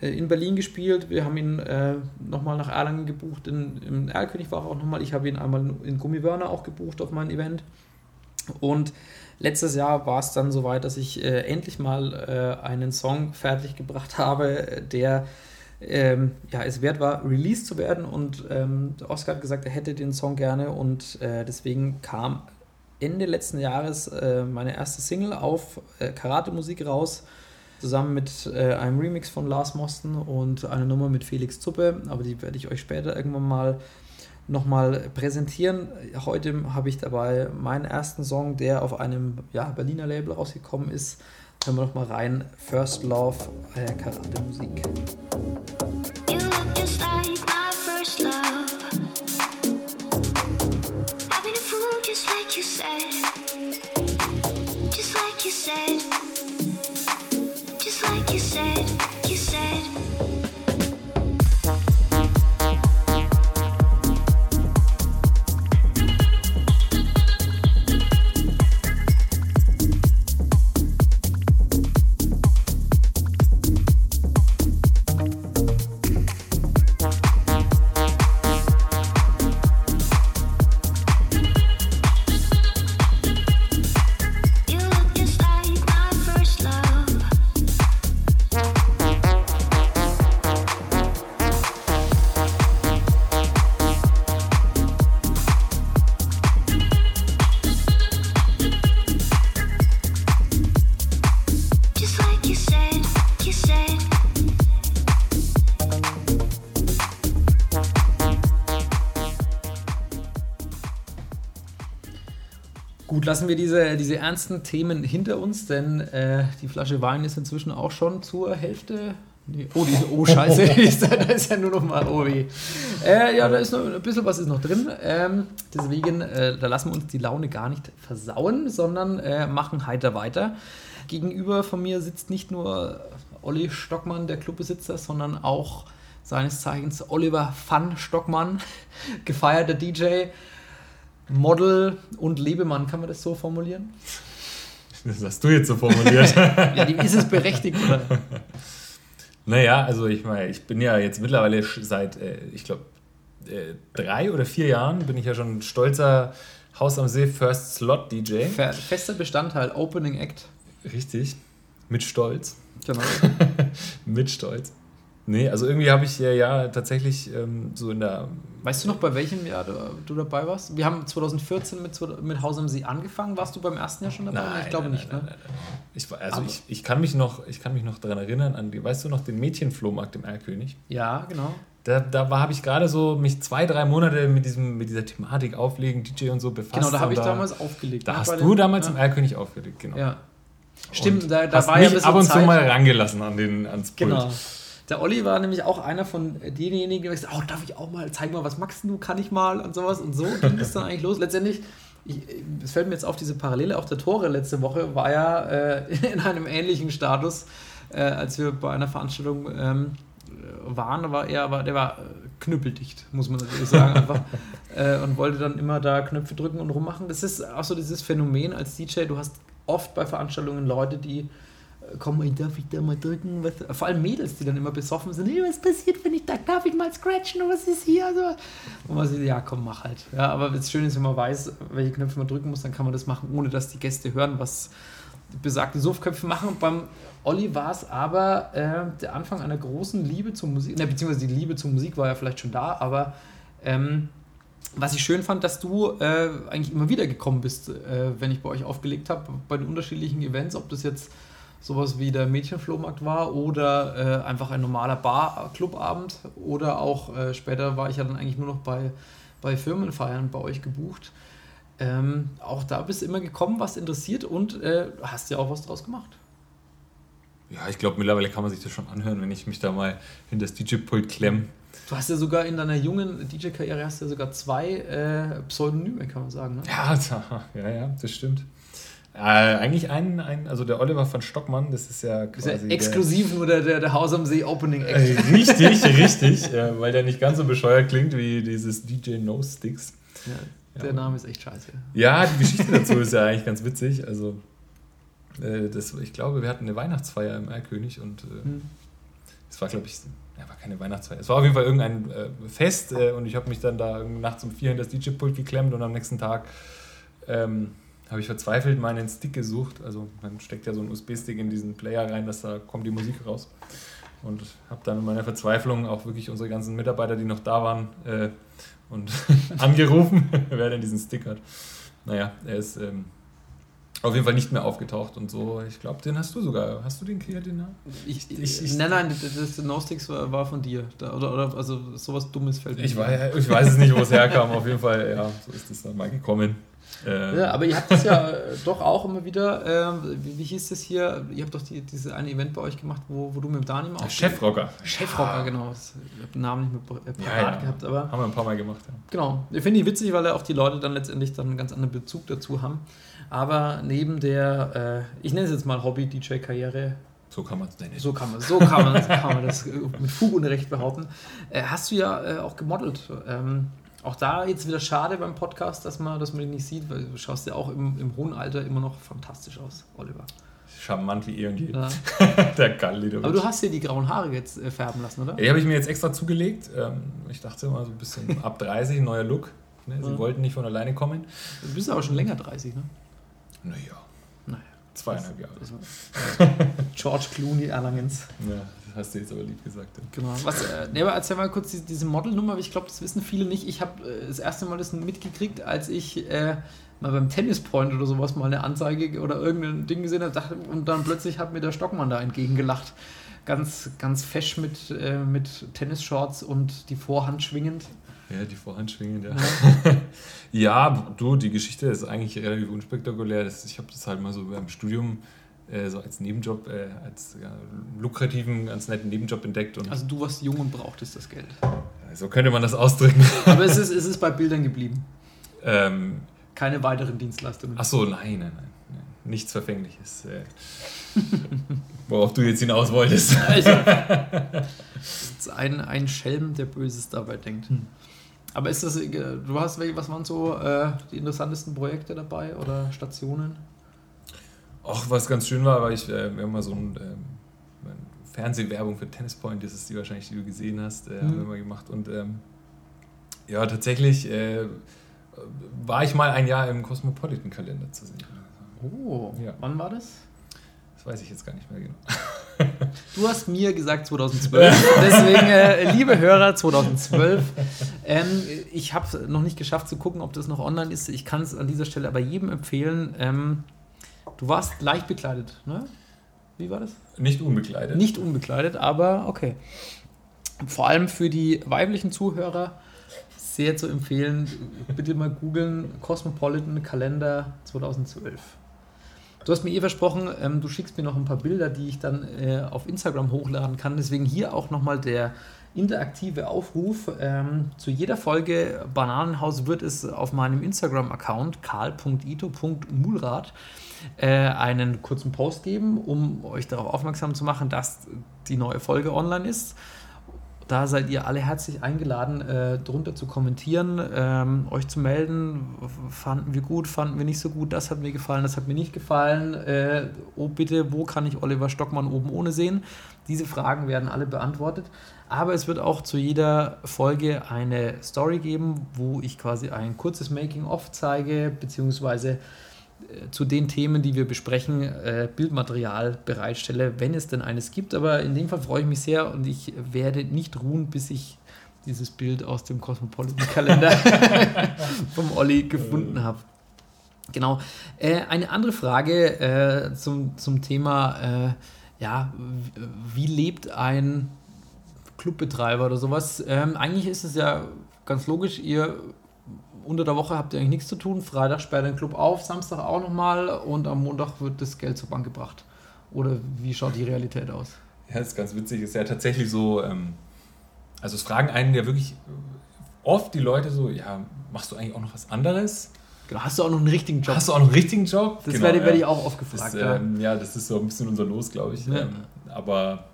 in Berlin gespielt. Wir haben ihn äh, nochmal nach Erlangen gebucht. In, Im Erlkönig war er auch nochmal. Ich habe ihn einmal in Gummibörner auch gebucht auf mein Event. Und letztes Jahr war es dann soweit, dass ich äh, endlich mal äh, einen Song fertiggebracht habe, der ähm, ja, es wert war, released zu werden. Und ähm, Oscar hat gesagt, er hätte den Song gerne. Und äh, deswegen kam Ende letzten Jahres äh, meine erste Single auf Karate-Musik raus zusammen mit äh, einem Remix von Lars Mosten und einer Nummer mit Felix Zuppe, aber die werde ich euch später irgendwann mal nochmal präsentieren. Heute habe ich dabei meinen ersten Song, der auf einem ja, Berliner Label rausgekommen ist. Hören wir nochmal rein. First Love, äh, Karate Musik. You look just like my first love. I've been a fool just like you said. Just like you said. Said, you said. Lassen wir diese, diese ernsten Themen hinter uns, denn äh, die Flasche Wein ist inzwischen auch schon zur Hälfte. Nee, oh, die, oh, scheiße, da ist, ja nur noch mal, oh weh. Äh, ja, da ist noch ein bisschen was ist noch drin. Ähm, deswegen, äh, da lassen wir uns die Laune gar nicht versauen, sondern äh, machen heiter weiter. Gegenüber von mir sitzt nicht nur Olli Stockmann, der Clubbesitzer, sondern auch seines Zeichens Oliver Van Stockmann, gefeierter DJ, Model und Lebemann, kann man das so formulieren? Das hast du jetzt so formuliert. ja, die ist es berechtigt, oder? Naja, also ich meine, ich bin ja jetzt mittlerweile seit, äh, ich glaube, äh, drei oder vier Jahren bin ich ja schon stolzer Haus am See First Slot DJ. Fester Bestandteil, Opening Act. Richtig. Mit Stolz. Genau. Mit Stolz. Nee, also irgendwie habe ich ja, ja tatsächlich ähm, so in der. Weißt du noch, bei welchem Jahr du, du, dabei warst? Wir haben 2014 mit, mit Haus am See angefangen. Warst du beim ersten Jahr schon dabei? Nein, ich glaube nein, nicht, nein, ne? Ich, also ich, ich, kann mich noch, ich kann mich noch daran erinnern, an die, weißt du noch, den Mädchenflohmarkt im Erlkönig? Ja, genau. Da, da habe ich gerade so mich zwei, drei Monate mit, diesem, mit dieser Thematik auflegen, DJ und so befasst. Genau, da habe ich da, damals aufgelegt. Da ne? hast Bei du den- damals ja. im Erlkönig aufgelegt, genau. Ja. Stimmt, Und da, da war ja mich ein bisschen ab und zu Zeit. mal rangelassen an den, ans Pult. Genau. Der Olli war nämlich auch einer von denjenigen, die gesagt oh, darf ich auch mal, zeig mal, was magst du, kann ich mal und sowas. Und so ging es dann eigentlich los. Letztendlich, ich, es fällt mir jetzt auf diese Parallele, auch der Tore letzte Woche war ja äh, in einem ähnlichen Status, äh, als wir bei einer Veranstaltung ähm, waren, war er, war, der war äh, knüppeldicht, muss man natürlich sagen, einfach. äh, und wollte dann immer da Knöpfe drücken und rummachen. Das ist auch so dieses Phänomen als DJ, du hast oft bei Veranstaltungen Leute, die "Ey, darf ich da mal drücken? Was? Vor allem Mädels, die dann immer besoffen sind, hey, was passiert, wenn ich da, darf ich mal scratchen, was ist hier? So. Und man sieht, ja komm, mach halt. Ja, aber das Schöne ist, wenn man weiß, welche Knöpfe man drücken muss, dann kann man das machen, ohne dass die Gäste hören, was die besagten Suffköpfe machen. Und beim Olli war es aber äh, der Anfang einer großen Liebe zur Musik, ne, beziehungsweise die Liebe zur Musik war ja vielleicht schon da, aber ähm, was ich schön fand, dass du äh, eigentlich immer wieder gekommen bist, äh, wenn ich bei euch aufgelegt habe, bei den unterschiedlichen Events, ob das jetzt sowas wie der Mädchenflohmarkt war oder äh, einfach ein normaler Bar-Clubabend oder auch äh, später war ich ja dann eigentlich nur noch bei, bei Firmenfeiern bei euch gebucht. Ähm, auch da bist du immer gekommen, was interessiert und äh, hast ja auch was draus gemacht. Ja, ich glaube, mittlerweile kann man sich das schon anhören, wenn ich mich da mal hinter das DJ-Pult klemme. Du hast ja sogar in deiner jungen DJ-Karriere hast ja sogar zwei äh, Pseudonyme, kann man sagen. Ne? Ja, ja, ja, das stimmt. Äh, eigentlich ein, ein, also der Oliver von Stockmann, das ist ja Das ist quasi. ja exklusiv nur der, der, der Haus am See Opening Der, Act. äh, richtig, richtig, äh, weil der nicht ganz so bescheuert klingt wie dieses DJ No Sticks. Ja, der Name ist echt scheiße. Ja, die Geschichte dazu ist ja eigentlich ganz witzig. Also, äh, das, ich glaube, wir hatten eine Weihnachtsfeier im Erlkönig und äh, Hm. es war, glaube ich, ja, war keine Weihnachtsfeier. Es war auf jeden Fall irgendein äh, Fest und ich habe mich dann da nachts um vier hinter das DJ-Pult geklemmt und am nächsten Tag ähm, habe ich verzweifelt meinen Stick gesucht. Also man steckt ja so einen USB-Stick in diesen Player rein, dass da kommt die Musik raus. Und habe dann in meiner Verzweiflung auch wirklich unsere ganzen Mitarbeiter, die noch da waren, äh, und angerufen, wer denn diesen Stick hat. Naja, er ist ähm, auf jeden Fall nicht mehr aufgetaucht und so. Ich glaube, den hast du sogar. Hast du den hier, den Namen? Ich, ich, Ich- nein, nein, das, No Sticks war, war von dir. Da, oder, oder also sowas Dummes fällt mir Ich, weiß, ich weiß es nicht, wo es herkam. Auf jeden Fall, ja, so ist es dann mal gekommen. Äh, Ja, aber ihr habt das ja äh, doch auch immer wieder, äh, wie, wie hieß das hier? Ihr habt doch die, dieses eine Event bei euch gemacht, wo, wo du mit dem Dani mal der aufgelegt- Chefrocker. Chefrocker, genau. Das- Ich habe den Namen nicht mehr äh, parat Ja, ja. gehabt, aber Haben wir ein paar Mal gemacht. Ja. genau. Ich finde die witzig, weil auch die Leute dann letztendlich dann einen ganz anderen Bezug dazu haben. Aber neben der, äh, ich nenne es jetzt mal Hobby-DJ-Karriere, So kann man es nennen. so kann man, so kann man, so kann man das äh, mit Fug und Recht behaupten. Äh, hast du ja äh, auch gemodelt. Ähm, auch da jetzt wieder schade beim Podcast, dass man, dass man dich nicht sieht, weil du schaust ja auch im, im hohen Alter immer noch fantastisch aus, Oliver. Charmant wie je. Ja. der Gallidovic. Aber du hast dir die grauen Haare jetzt äh, färben lassen, oder? Die habe ich mir jetzt extra zugelegt. Ähm, ich dachte mal so ein bisschen ab 30, neuer Look. Ne? Sie Ja. wollten nicht von alleine kommen. Du bist aber schon länger 30, ne? Naja, Naja. zweieinhalb Jahre. George Clooney Erlangens. Ja, hast du jetzt aber lieb gesagt. Ja. Genau. Was, äh, nee, aber erzähl mal kurz die, diese Modelnummer, ich glaube, das wissen viele nicht. Ich habe äh, das erste Mal das mitgekriegt, als ich äh, mal beim Tennispoint oder sowas mal eine Anzeige oder irgendein Ding gesehen habe dachte- und dann plötzlich hat mir der Stockmann da entgegengelacht. Ganz, ganz fesch mit, äh, mit Tennisshorts und die Vorhand schwingend. Ja, die Vorhand schwingen, ja. Ja. du, die Geschichte ist eigentlich relativ unspektakulär. Ich habe das halt mal so beim Studium äh, so als Nebenjob, äh, als ja, lukrativen, ganz netten Nebenjob entdeckt. Und also du warst jung und brauchtest das Geld. So könnte man das ausdrücken. Aber es ist, es ist bei Bildern geblieben. Ähm, Keine weiteren Dienstleistungen. Ach so, nein, nein, nein. Nichts Verfängliches. Äh, worauf du jetzt hinaus wolltest. Also, ein, ein Schelm, der Böses dabei denkt. Hm. Aber ist das, äh, du hast, was waren so äh, die interessantesten Projekte dabei oder Stationen? Auch was ganz schön war, weil ich, äh, wir haben mal so ein, äh, Fernsehwerbung für Tennispoint, das ist die wahrscheinlich, die du gesehen hast, äh, mhm. haben wir mal gemacht. Und ähm, ja, tatsächlich äh, war ich mal ein Jahr im Cosmopolitan-Kalender zu sehen. Oh, ja. wann war das? Das weiß ich jetzt gar nicht mehr genau. Du hast mir gesagt 2012. Deswegen, äh, liebe Hörer, 2012. Ähm, ich habe es noch nicht geschafft zu gucken, ob das noch online ist. Ich kann es an dieser Stelle aber jedem empfehlen. Ähm, du warst leicht bekleidet, ne? Wie war das? Nicht unbekleidet. Nicht unbekleidet, aber okay. Vor allem für die weiblichen Zuhörer sehr zu empfehlen. Bitte mal googeln: Cosmopolitan Kalender 2012. Du hast mir eh versprochen, ähm, du schickst mir noch ein paar Bilder, die ich dann äh, auf Instagram hochladen kann. Deswegen hier auch nochmal der interaktive Aufruf. Ähm, zu jeder Folge Bananenhaus wird es auf meinem Instagram-Account karl.ito.mulrat äh, einen kurzen Post geben, um euch darauf aufmerksam zu machen, dass die neue Folge online ist da seid ihr alle herzlich eingeladen, äh, drunter zu kommentieren, ähm, euch zu melden. Fanden wir gut, fanden wir nicht so gut, das hat mir gefallen, das hat mir nicht gefallen. Äh, oh bitte, wo kann ich Oliver Stockmann oben ohne sehen? Diese Fragen werden alle beantwortet. Aber es wird auch zu jeder Folge eine Story geben, wo ich quasi ein kurzes Making-of zeige, beziehungsweise zu den Themen, die wir besprechen, äh, Bildmaterial bereitstelle, wenn es denn eines gibt. Aber in dem Fall freue ich mich sehr und ich werde nicht ruhen, bis ich dieses Bild aus dem Cosmopolitan-Kalender vom Olli gefunden habe. Genau. Äh, eine andere Frage äh, zum, zum Thema, äh, ja, wie lebt ein Clubbetreiber oder sowas? Ähm, eigentlich ist es ja ganz logisch, ihr unter der Woche habt ihr eigentlich nichts zu tun. Freitag sperrt den Club auf, Samstag auch nochmal und am Montag wird das Geld zur Bank gebracht. Oder wie schaut die Realität aus? Ja, das ist ganz witzig. Es ist ja tatsächlich so, ähm, also es fragen einen ja wirklich oft die Leute so, ja, machst du eigentlich auch noch was anderes? Genau, hast du auch noch einen richtigen Job? Hast du auch noch einen richtigen Job? Das genau, werde, werde ich auch oft gefragt. Das, ähm, ja. das ist so ein bisschen unser Los, glaube ich. Ja. Ähm, aber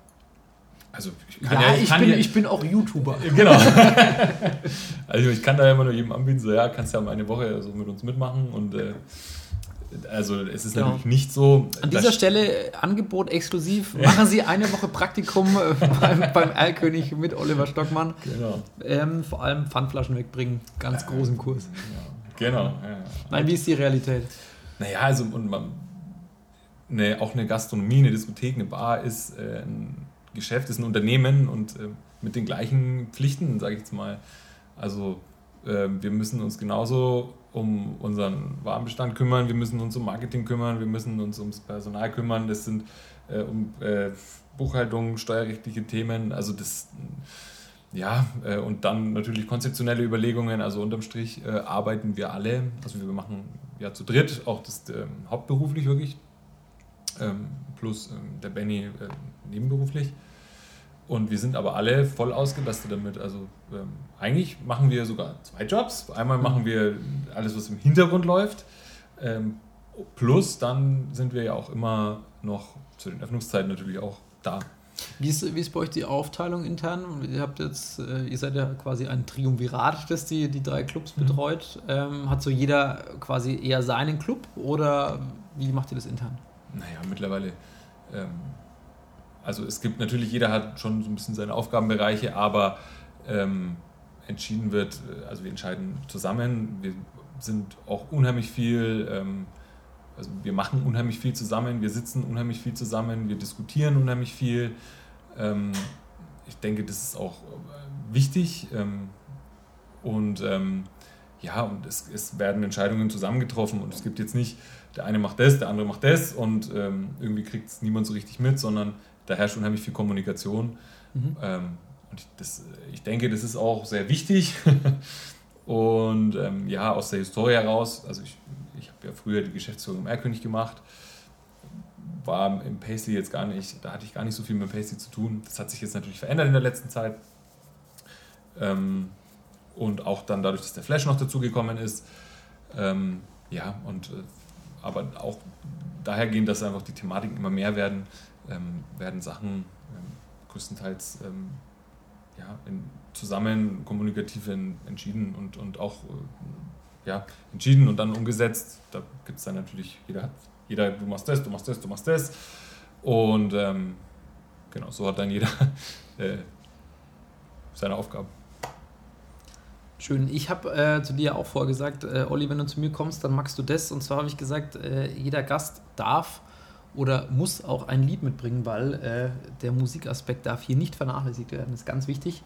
also ich kann ja, ja ich, kann bin, ja, ich bin auch YouTuber. Genau. also ich kann da immer nur jedem anbieten, so ja, kannst ja mal eine Woche so mit uns mitmachen und äh, also es ist genau. natürlich nicht so. An dieser Stelle äh, Angebot exklusiv. Machen Sie eine Woche Praktikum äh, beim, beim Erlkönig mit Oliver Stockmann. Genau. Ähm, vor allem Pfandflaschen wegbringen. Ganz großen Kurs. Genau. Nein, wie ist die Realität? Naja, also und man, eine, auch eine Gastronomie, eine Diskothek, eine Bar ist äh, ein Geschäft, ist ein Unternehmen und äh, mit den gleichen Pflichten, sage ich jetzt mal. Also äh, wir müssen uns genauso um unseren Warenbestand kümmern, wir müssen uns um Marketing kümmern, wir müssen uns ums Personal kümmern, das sind äh, um äh, Buchhaltung, steuerrechtliche Themen, also das ja, äh, und dann natürlich konzeptionelle Überlegungen, also unterm Strich äh, arbeiten wir alle, also wir machen ja zu dritt, auch das ähm, hauptberuflich wirklich, ähm, plus ähm, der Benny äh, nebenberuflich. Und wir sind aber alle voll ausgelastet damit. Also ähm, eigentlich machen wir sogar zwei Jobs. Einmal mhm. machen wir alles, was im Hintergrund läuft. Ähm, plus dann sind wir ja auch immer noch zu den Öffnungszeiten natürlich auch da. Wie ist, wie ist bei euch die Aufteilung intern? Ihr habt jetzt, äh, ihr seid ja quasi ein Triumvirat, das die, die drei Clubs mhm. betreut. Ähm, hat so jeder quasi eher seinen Club oder wie macht ihr das intern? Naja, mittlerweile ähm, also es gibt natürlich, jeder hat schon so ein bisschen seine Aufgabenbereiche, aber ähm, entschieden wird, äh, also wir entscheiden zusammen, wir sind auch unheimlich viel, ähm, also wir machen unheimlich viel zusammen, wir sitzen unheimlich viel zusammen, wir diskutieren unheimlich viel. Ähm, ich denke, das ist auch äh, wichtig ähm, und ähm, ja, und es, es, werden Entscheidungen zusammengetroffen und es gibt jetzt nicht, der eine macht das, der andere macht das und ähm, irgendwie kriegt es niemand so richtig mit, sondern da herrscht unheimlich viel Kommunikation. Mhm. Ähm, und ich, das, ich denke, das ist auch sehr wichtig. und ähm, ja, aus der Historie heraus, also ich, ich habe ja früher die Geschäftsführung im Erlkönig gemacht, war im Paisley jetzt gar nicht, da hatte ich gar nicht so viel mit Paisley zu tun. Das hat sich jetzt natürlich verändert in der letzten Zeit. Ähm, und auch dann dadurch, dass der Flash noch dazugekommen ist. Ähm, ja, und äh, aber auch dahergehend, dass einfach die Thematiken immer mehr werden, ähm, werden Sachen ähm, größtenteils ähm, ja, in, zusammen kommunikativ in, entschieden und, und auch äh, ja, entschieden und dann umgesetzt. Da gibt es dann natürlich, jeder hat, jeder, du machst das, du machst das, du machst das. Und ähm, genau, so hat dann jeder äh, seine Aufgabe. Schön. Ich habe äh, zu dir auch vorgesagt, äh, Olli, wenn du zu mir kommst, dann magst du das. Und zwar habe ich gesagt, äh, jeder Gast darf oder muss auch ein Lied mitbringen, weil äh, der Musikaspekt darf hier nicht vernachlässigt werden. Das ist ganz wichtig.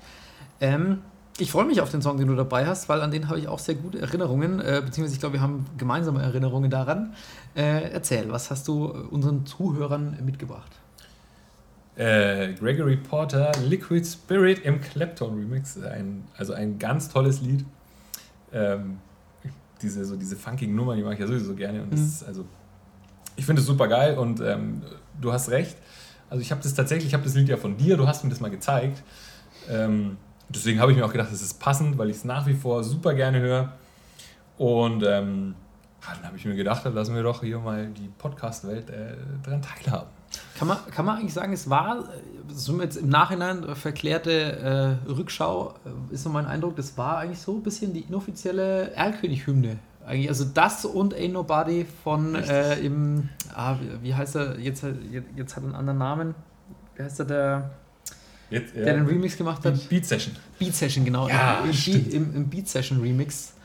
Ähm, ich freue mich auf den Song, den du dabei hast, weil an den habe ich auch sehr gute Erinnerungen, äh, beziehungsweise ich glaube, wir haben gemeinsame Erinnerungen daran. Äh, erzähl, was hast du unseren Zuhörern mitgebracht? Äh, Gregory Porter, Liquid Spirit im Clapton Remix. Ein, also ein ganz tolles Lied. Ähm, diese, so diese funkigen Nummern, die mag ich ja sowieso gerne. Und mhm. ist, also, ich finde es super geil und ähm, du hast recht. Also ich habe das tatsächlich, ich habe das Lied ja von dir, du hast mir das mal gezeigt. Ähm, deswegen habe ich mir auch gedacht, es ist passend, weil ich es nach wie vor super gerne höre. Und ähm, dann habe ich mir gedacht, dann lassen wir doch hier mal die Podcast-Welt äh, daran teilhaben. Kann man, kann man eigentlich sagen, es war, so jetzt im Nachhinein verklärte äh, Rückschau, äh, ist so mein Eindruck, das war eigentlich so ein bisschen die inoffizielle Erlkönig-Hymne. Eigentlich, also das und Ain't Nobody von äh, im, ah, wie heißt er, jetzt, jetzt, jetzt hat er einen anderen Namen. Wie heißt er, der, jetzt, der den Remix gemacht hat? Beat Session. Beat Session, genau. Ja, Im, im, Im Beat Session Remix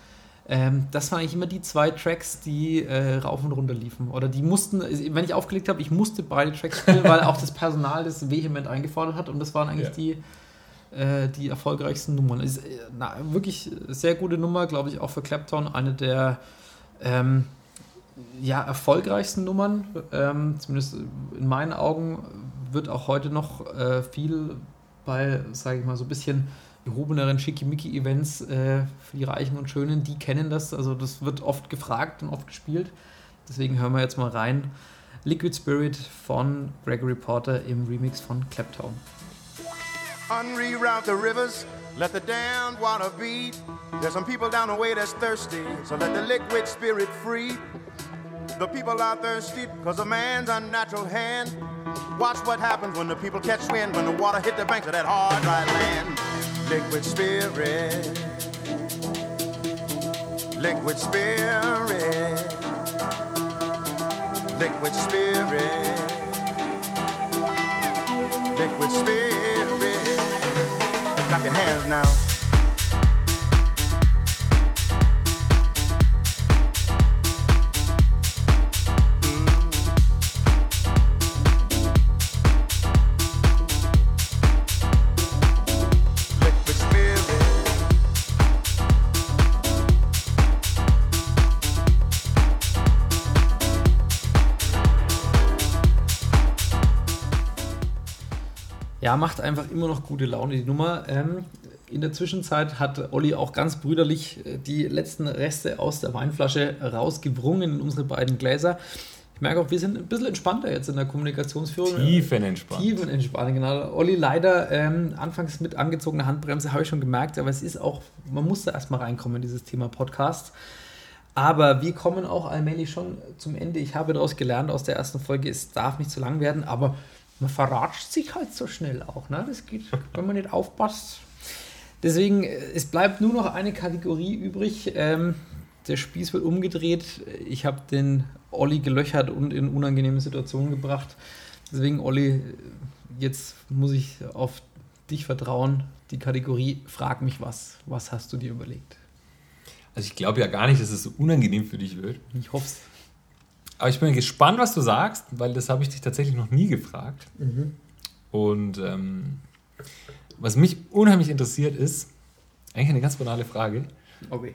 ähm, das waren eigentlich immer die zwei Tracks, die äh, rauf und runter liefen. Oder die mussten, wenn ich aufgelegt habe, ich musste beide Tracks spielen, weil auch das Personal das vehement eingefordert hat und das waren eigentlich ja. die, äh, die erfolgreichsten Nummern. Ist, äh, na, wirklich sehr gute Nummer, glaube ich, auch für Clapton. Eine der ähm, ja, erfolgreichsten Nummern, ähm, zumindest in meinen Augen, wird auch heute noch äh, viel bei, sage ich mal, so ein bisschen gehobeneren Schickimicki-Events äh, für die Reichen und Schönen, die kennen das. Also das wird oft gefragt und oft gespielt. Deswegen hören wir jetzt mal rein. Liquid Spirit von Gregory Porter im Remix von Clapton. Unreroute the rivers, let the damned water beat. There's some people down the way that's thirsty, so let the liquid spirit free. The people are thirsty because of man's unnatural hand. Watch what happens when the people catch wind, when the water hit the banks of that hard, dry land. Liquid spirit. Liquid spirit. Liquid spirit. Liquid spirit. Clap your hands now. Ja, macht einfach immer noch gute Laune, die Nummer. Ähm, in der Zwischenzeit hat Olli auch ganz brüderlich äh, die letzten Reste aus der Weinflasche rausgewrungen in unsere beiden Gläser. Ich merke auch, wir sind ein bisschen entspannter jetzt in der Kommunikationsführung. Tiefenentspannt. Tiefenentspannt, genau. Olli leider ähm, anfangs mit angezogener Handbremse, habe ich schon gemerkt, aber es ist auch, man muss da erstmal reinkommen in dieses Thema Podcast. Aber wir kommen auch allmählich schon zum Ende. Ich habe daraus gelernt aus der ersten Folge, es darf nicht zu lang werden, aber man verratscht sich halt so schnell auch. Ne? Das geht, wenn man nicht aufpasst. Deswegen, äh, es bleibt nur noch eine Kategorie übrig. Ähm, der Spieß wird umgedreht. Ich habe den Olli gelöchert und in unangenehme Situationen gebracht. Deswegen, Olli, jetzt muss ich auf dich vertrauen. Die Kategorie Frag mich was. Was hast du dir überlegt? Also ich glaube ja gar nicht, dass es so unangenehm für dich wird. Ich hoffe es. Aber ich bin gespannt, was du sagst, weil das habe ich dich tatsächlich noch nie gefragt. Mhm. Und ähm, was mich unheimlich interessiert ist, eigentlich eine ganz banale Frage. Okay.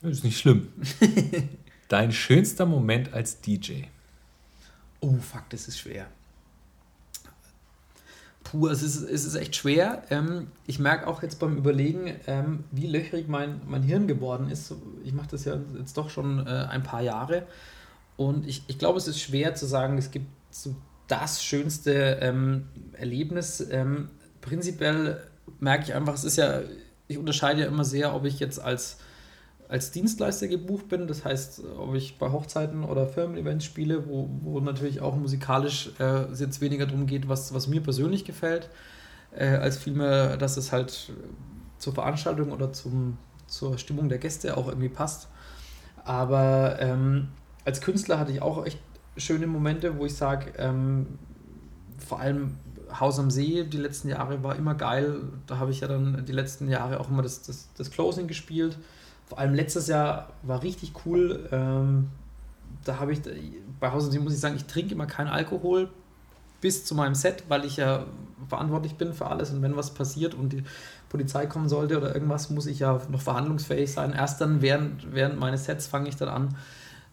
Das ist nicht schlimm. Dein schönster Moment als DJ? Oh, fuck, das ist schwer. Puh, es ist, es ist echt schwer. Ähm, ich merke auch jetzt beim Überlegen, ähm, wie löchrig mein, mein Hirn geworden ist. Ich mache das ja jetzt doch schon äh, ein paar Jahre. Und ich, ich glaube, es ist schwer zu sagen, es gibt so das schönste ähm, Erlebnis. Ähm, prinzipiell merke ich einfach, es ist ja, ich unterscheide ja immer sehr, ob ich jetzt als, als Dienstleister gebucht bin, das heißt, ob ich bei Hochzeiten oder Firmen-Events spiele, wo, wo natürlich auch musikalisch äh, es jetzt weniger darum geht, was, was mir persönlich gefällt, äh, als vielmehr, dass es halt zur Veranstaltung oder zum, zur Stimmung der Gäste auch irgendwie passt. Aber ähm, als Künstler hatte ich auch echt schöne Momente, wo ich sage, ähm, vor allem Haus am See die letzten Jahre war immer geil. Da habe ich ja dann die letzten Jahre auch immer das, das, das Closing gespielt. Vor allem letztes Jahr war richtig cool. Ähm, da habe ich, bei Haus am See muss ich sagen, ich trinke immer keinen Alkohol bis zu meinem Set, weil ich ja verantwortlich bin für alles und wenn was passiert und die Polizei kommen sollte oder irgendwas, muss ich ja noch verhandlungsfähig sein. Erst dann während, während meines Sets fange ich dann an,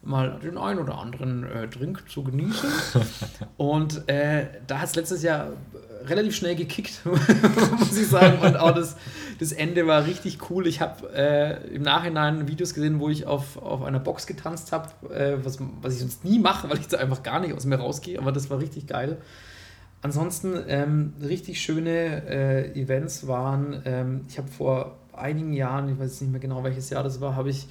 mal den einen oder anderen äh, Drink zu genießen. Und äh, da hat es letztes Jahr relativ schnell gekickt, muss ich sagen. Und auch das, das Ende war richtig cool. Ich habe äh, im Nachhinein Videos gesehen, wo ich auf, auf einer Box getanzt habe, äh, was, was ich sonst nie mache, weil ich da einfach gar nicht aus mir rausgehe. Aber das war richtig geil. Ansonsten ähm, richtig schöne äh, Events waren, ähm, ich habe vor einigen Jahren, ich weiß nicht mehr genau welches Jahr das war, habe ich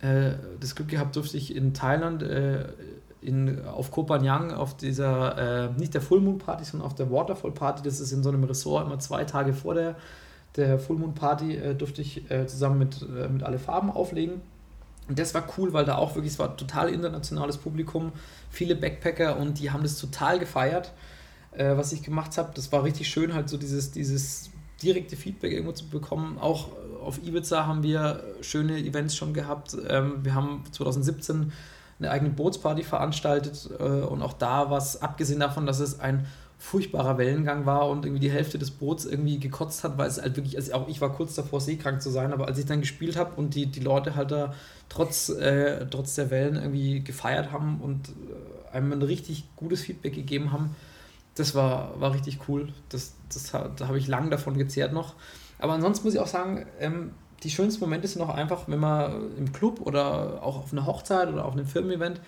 äh, das Glück gehabt, durfte ich in Thailand äh, in, auf Koh Phangan auf dieser, äh, nicht der Full Moon Party, sondern auf der Waterfall Party, das ist in so einem Ressort immer zwei Tage vor der, der Full Moon Party, äh, durfte ich äh, zusammen mit, äh, mit alle Farben auflegen. Und das war cool, weil da auch wirklich, es war total internationales Publikum, viele Backpacker und die haben das total gefeiert, was ich gemacht habe. Das war richtig schön, halt so dieses, dieses direkte Feedback irgendwo zu bekommen. Auch auf Ibiza haben wir schöne Events schon gehabt. Ähm, wir haben 2017 eine eigene Bootsparty veranstaltet äh, und auch da war es, abgesehen davon, dass es ein furchtbarer Wellengang war und irgendwie die Hälfte des Boots irgendwie gekotzt hat, weil es halt wirklich, also auch ich war kurz davor, seekrank zu sein, aber als ich dann gespielt habe und die, die Leute halt da trotz, äh, trotz der Wellen irgendwie gefeiert haben und äh, einem ein richtig gutes Feedback gegeben haben, das war, war richtig cool. Das, das, da habe ich lang davon gezehrt noch. Aber ansonsten muss ich auch sagen, ähm, die schönsten Momente sind auch einfach, wenn man im Club oder auch auf einer Hochzeit oder auf einem Firmen-Event,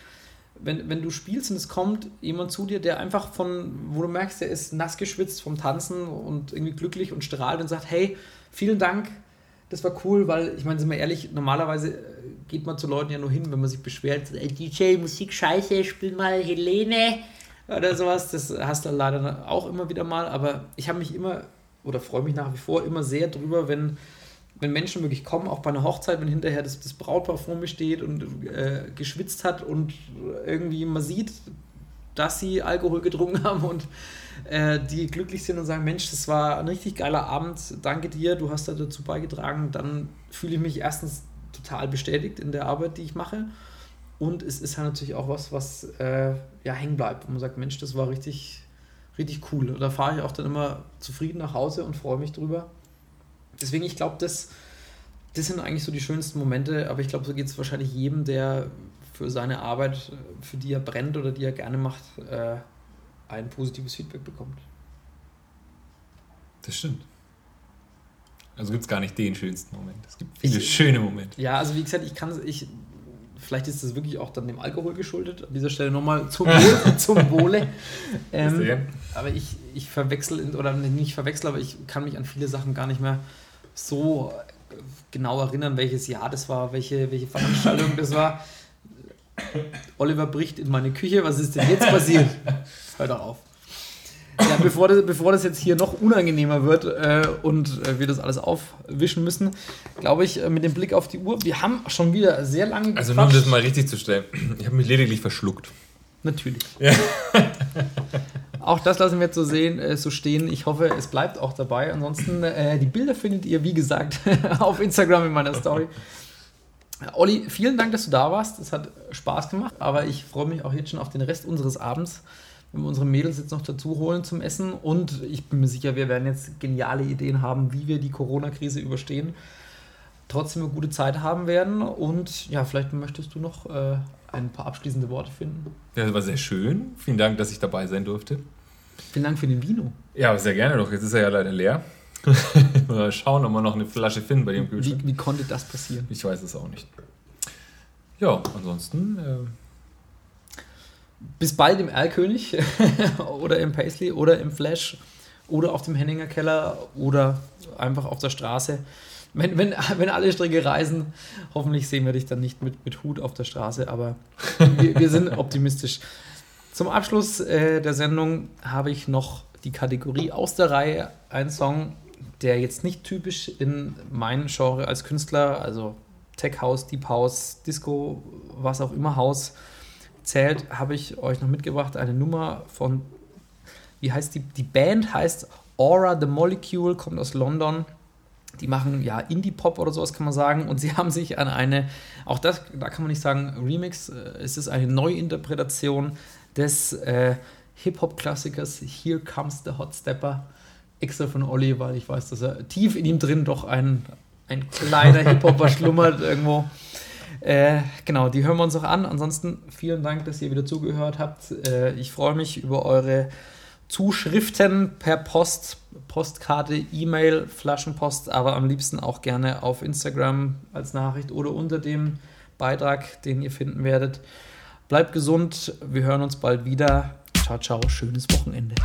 wenn, wenn du spielst und es kommt jemand zu dir, der einfach von, wo du merkst, der ist nass geschwitzt vom Tanzen und irgendwie glücklich und strahlt und sagt, hey, vielen Dank, das war cool, weil ich meine, sind wir ehrlich, normalerweise geht man zu Leuten ja nur hin, wenn man sich beschwert, DJ, Musik scheiße, spiel mal Helene oder sowas. Das hast du leider auch immer wieder mal, aber ich habe mich immer oder freue mich nach wie vor immer sehr drüber, wenn, wenn Menschen wirklich kommen, auch bei einer Hochzeit, wenn hinterher das, das Brautpaar vor mir steht und äh, geschwitzt hat und irgendwie man sieht, dass sie Alkohol getrunken haben und äh, die glücklich sind und sagen, Mensch, das war ein richtig geiler Abend, danke dir, du hast da dazu beigetragen, dann fühle ich mich erstens total bestätigt in der Arbeit, die ich mache. Und es ist halt natürlich auch was, was äh, ja hängen bleibt, wo man sagt, Mensch, das war richtig, richtig cool. Da fahre ich auch dann immer zufrieden nach Hause und freue mich drüber. Deswegen, ich glaube, das, das sind eigentlich so die schönsten Momente, aber ich glaube, so geht es wahrscheinlich jedem, der für seine Arbeit, für die er brennt oder die er gerne macht, äh, ein positives Feedback bekommt. Das stimmt. Also gibt es gar nicht den schönsten Moment. Es gibt viele ich, schöne Momente. Ja, also wie gesagt, ich kann ich, vielleicht ist das wirklich auch dann dem Alkohol geschuldet. An dieser Stelle nochmal zum Wohle. zum Wohle. Ähm, aber ich, ich verwechsel, oder nicht verwechsel, aber ich kann mich an viele Sachen gar nicht mehr so genau erinnern, welches Jahr das war, welche, welche Veranstaltung das war. Oliver bricht in meine Küche, was ist denn jetzt passiert? Hör doch auf. Ja, bevor, das, bevor das jetzt hier noch unangenehmer wird äh, und äh, wir das alles aufwischen müssen, glaube ich, äh, mit dem Blick auf die Uhr, wir haben schon wieder sehr lange Also nur um das mal richtig zu stellen, ich habe mich lediglich verschluckt. Natürlich. Ja. auch das lassen wir jetzt so, sehen, äh, so stehen. Ich hoffe, es bleibt auch dabei. Ansonsten, äh, die Bilder findet ihr, wie gesagt, auf Instagram in meiner Story. Olli, vielen Dank, dass du da warst. Es hat Spaß gemacht, aber ich freue mich auch jetzt schon auf den Rest unseres Abends wenn wir unsere Mädels jetzt noch dazu holen zum Essen. Und ich bin mir sicher, wir werden jetzt geniale Ideen haben, wie wir die Corona-Krise überstehen. Trotzdem eine gute Zeit haben werden. Und ja, vielleicht möchtest du noch äh, ein paar abschließende Worte finden. Ja, das war sehr schön. Vielen Dank, dass ich dabei sein durfte. Vielen Dank für den Vino. Ja, sehr gerne doch. Jetzt ist er ja leider leer. Mal schauen, ob wir noch eine Flasche finden bei dem Wie, Kühlschrank. wie konnte das passieren? Ich weiß es auch nicht. Ja, ansonsten. Äh, Bis bald im Erlkönig oder im Paisley oder im Flash oder auf dem Henninger Keller oder einfach auf der Straße. Wenn, wenn, wenn alle Stricke reisen, hoffentlich sehen wir dich dann nicht mit, mit Hut auf der Straße, aber wir, wir sind optimistisch. Zum Abschluss äh, der Sendung habe ich noch die Kategorie aus der Reihe, ein Song, der jetzt nicht typisch in mein Genre als Künstler, also Tech House, Deep House, Disco, was auch immer House zählt, habe ich euch noch mitgebracht eine Nummer von, wie heißt die? Die Band heißt Aura the Molecule, kommt aus London. Die machen ja Indie-Pop oder sowas, kann man sagen. Und sie haben sich an eine, auch das, da kann man nicht sagen Remix, äh, es ist eine Neuinterpretation des äh, Hip-Hop-Klassikers Here Comes the Hot Stepper. Extra von Olli, weil ich weiß, dass er tief in ihm drin doch ein, ein kleiner Hip-Hopper schlummert irgendwo. Äh, genau, die hören wir uns auch an. Ansonsten vielen Dank, dass ihr wieder zugehört habt. Äh, ich freue mich über eure Zuschriften per Post, Postkarte, E-Mail, Flaschenpost, aber am liebsten auch gerne auf Instagram als Nachricht oder unter dem Beitrag, den ihr finden werdet. Bleibt gesund, wir hören uns bald wieder. Ciao, ciao, schönes Wochenende.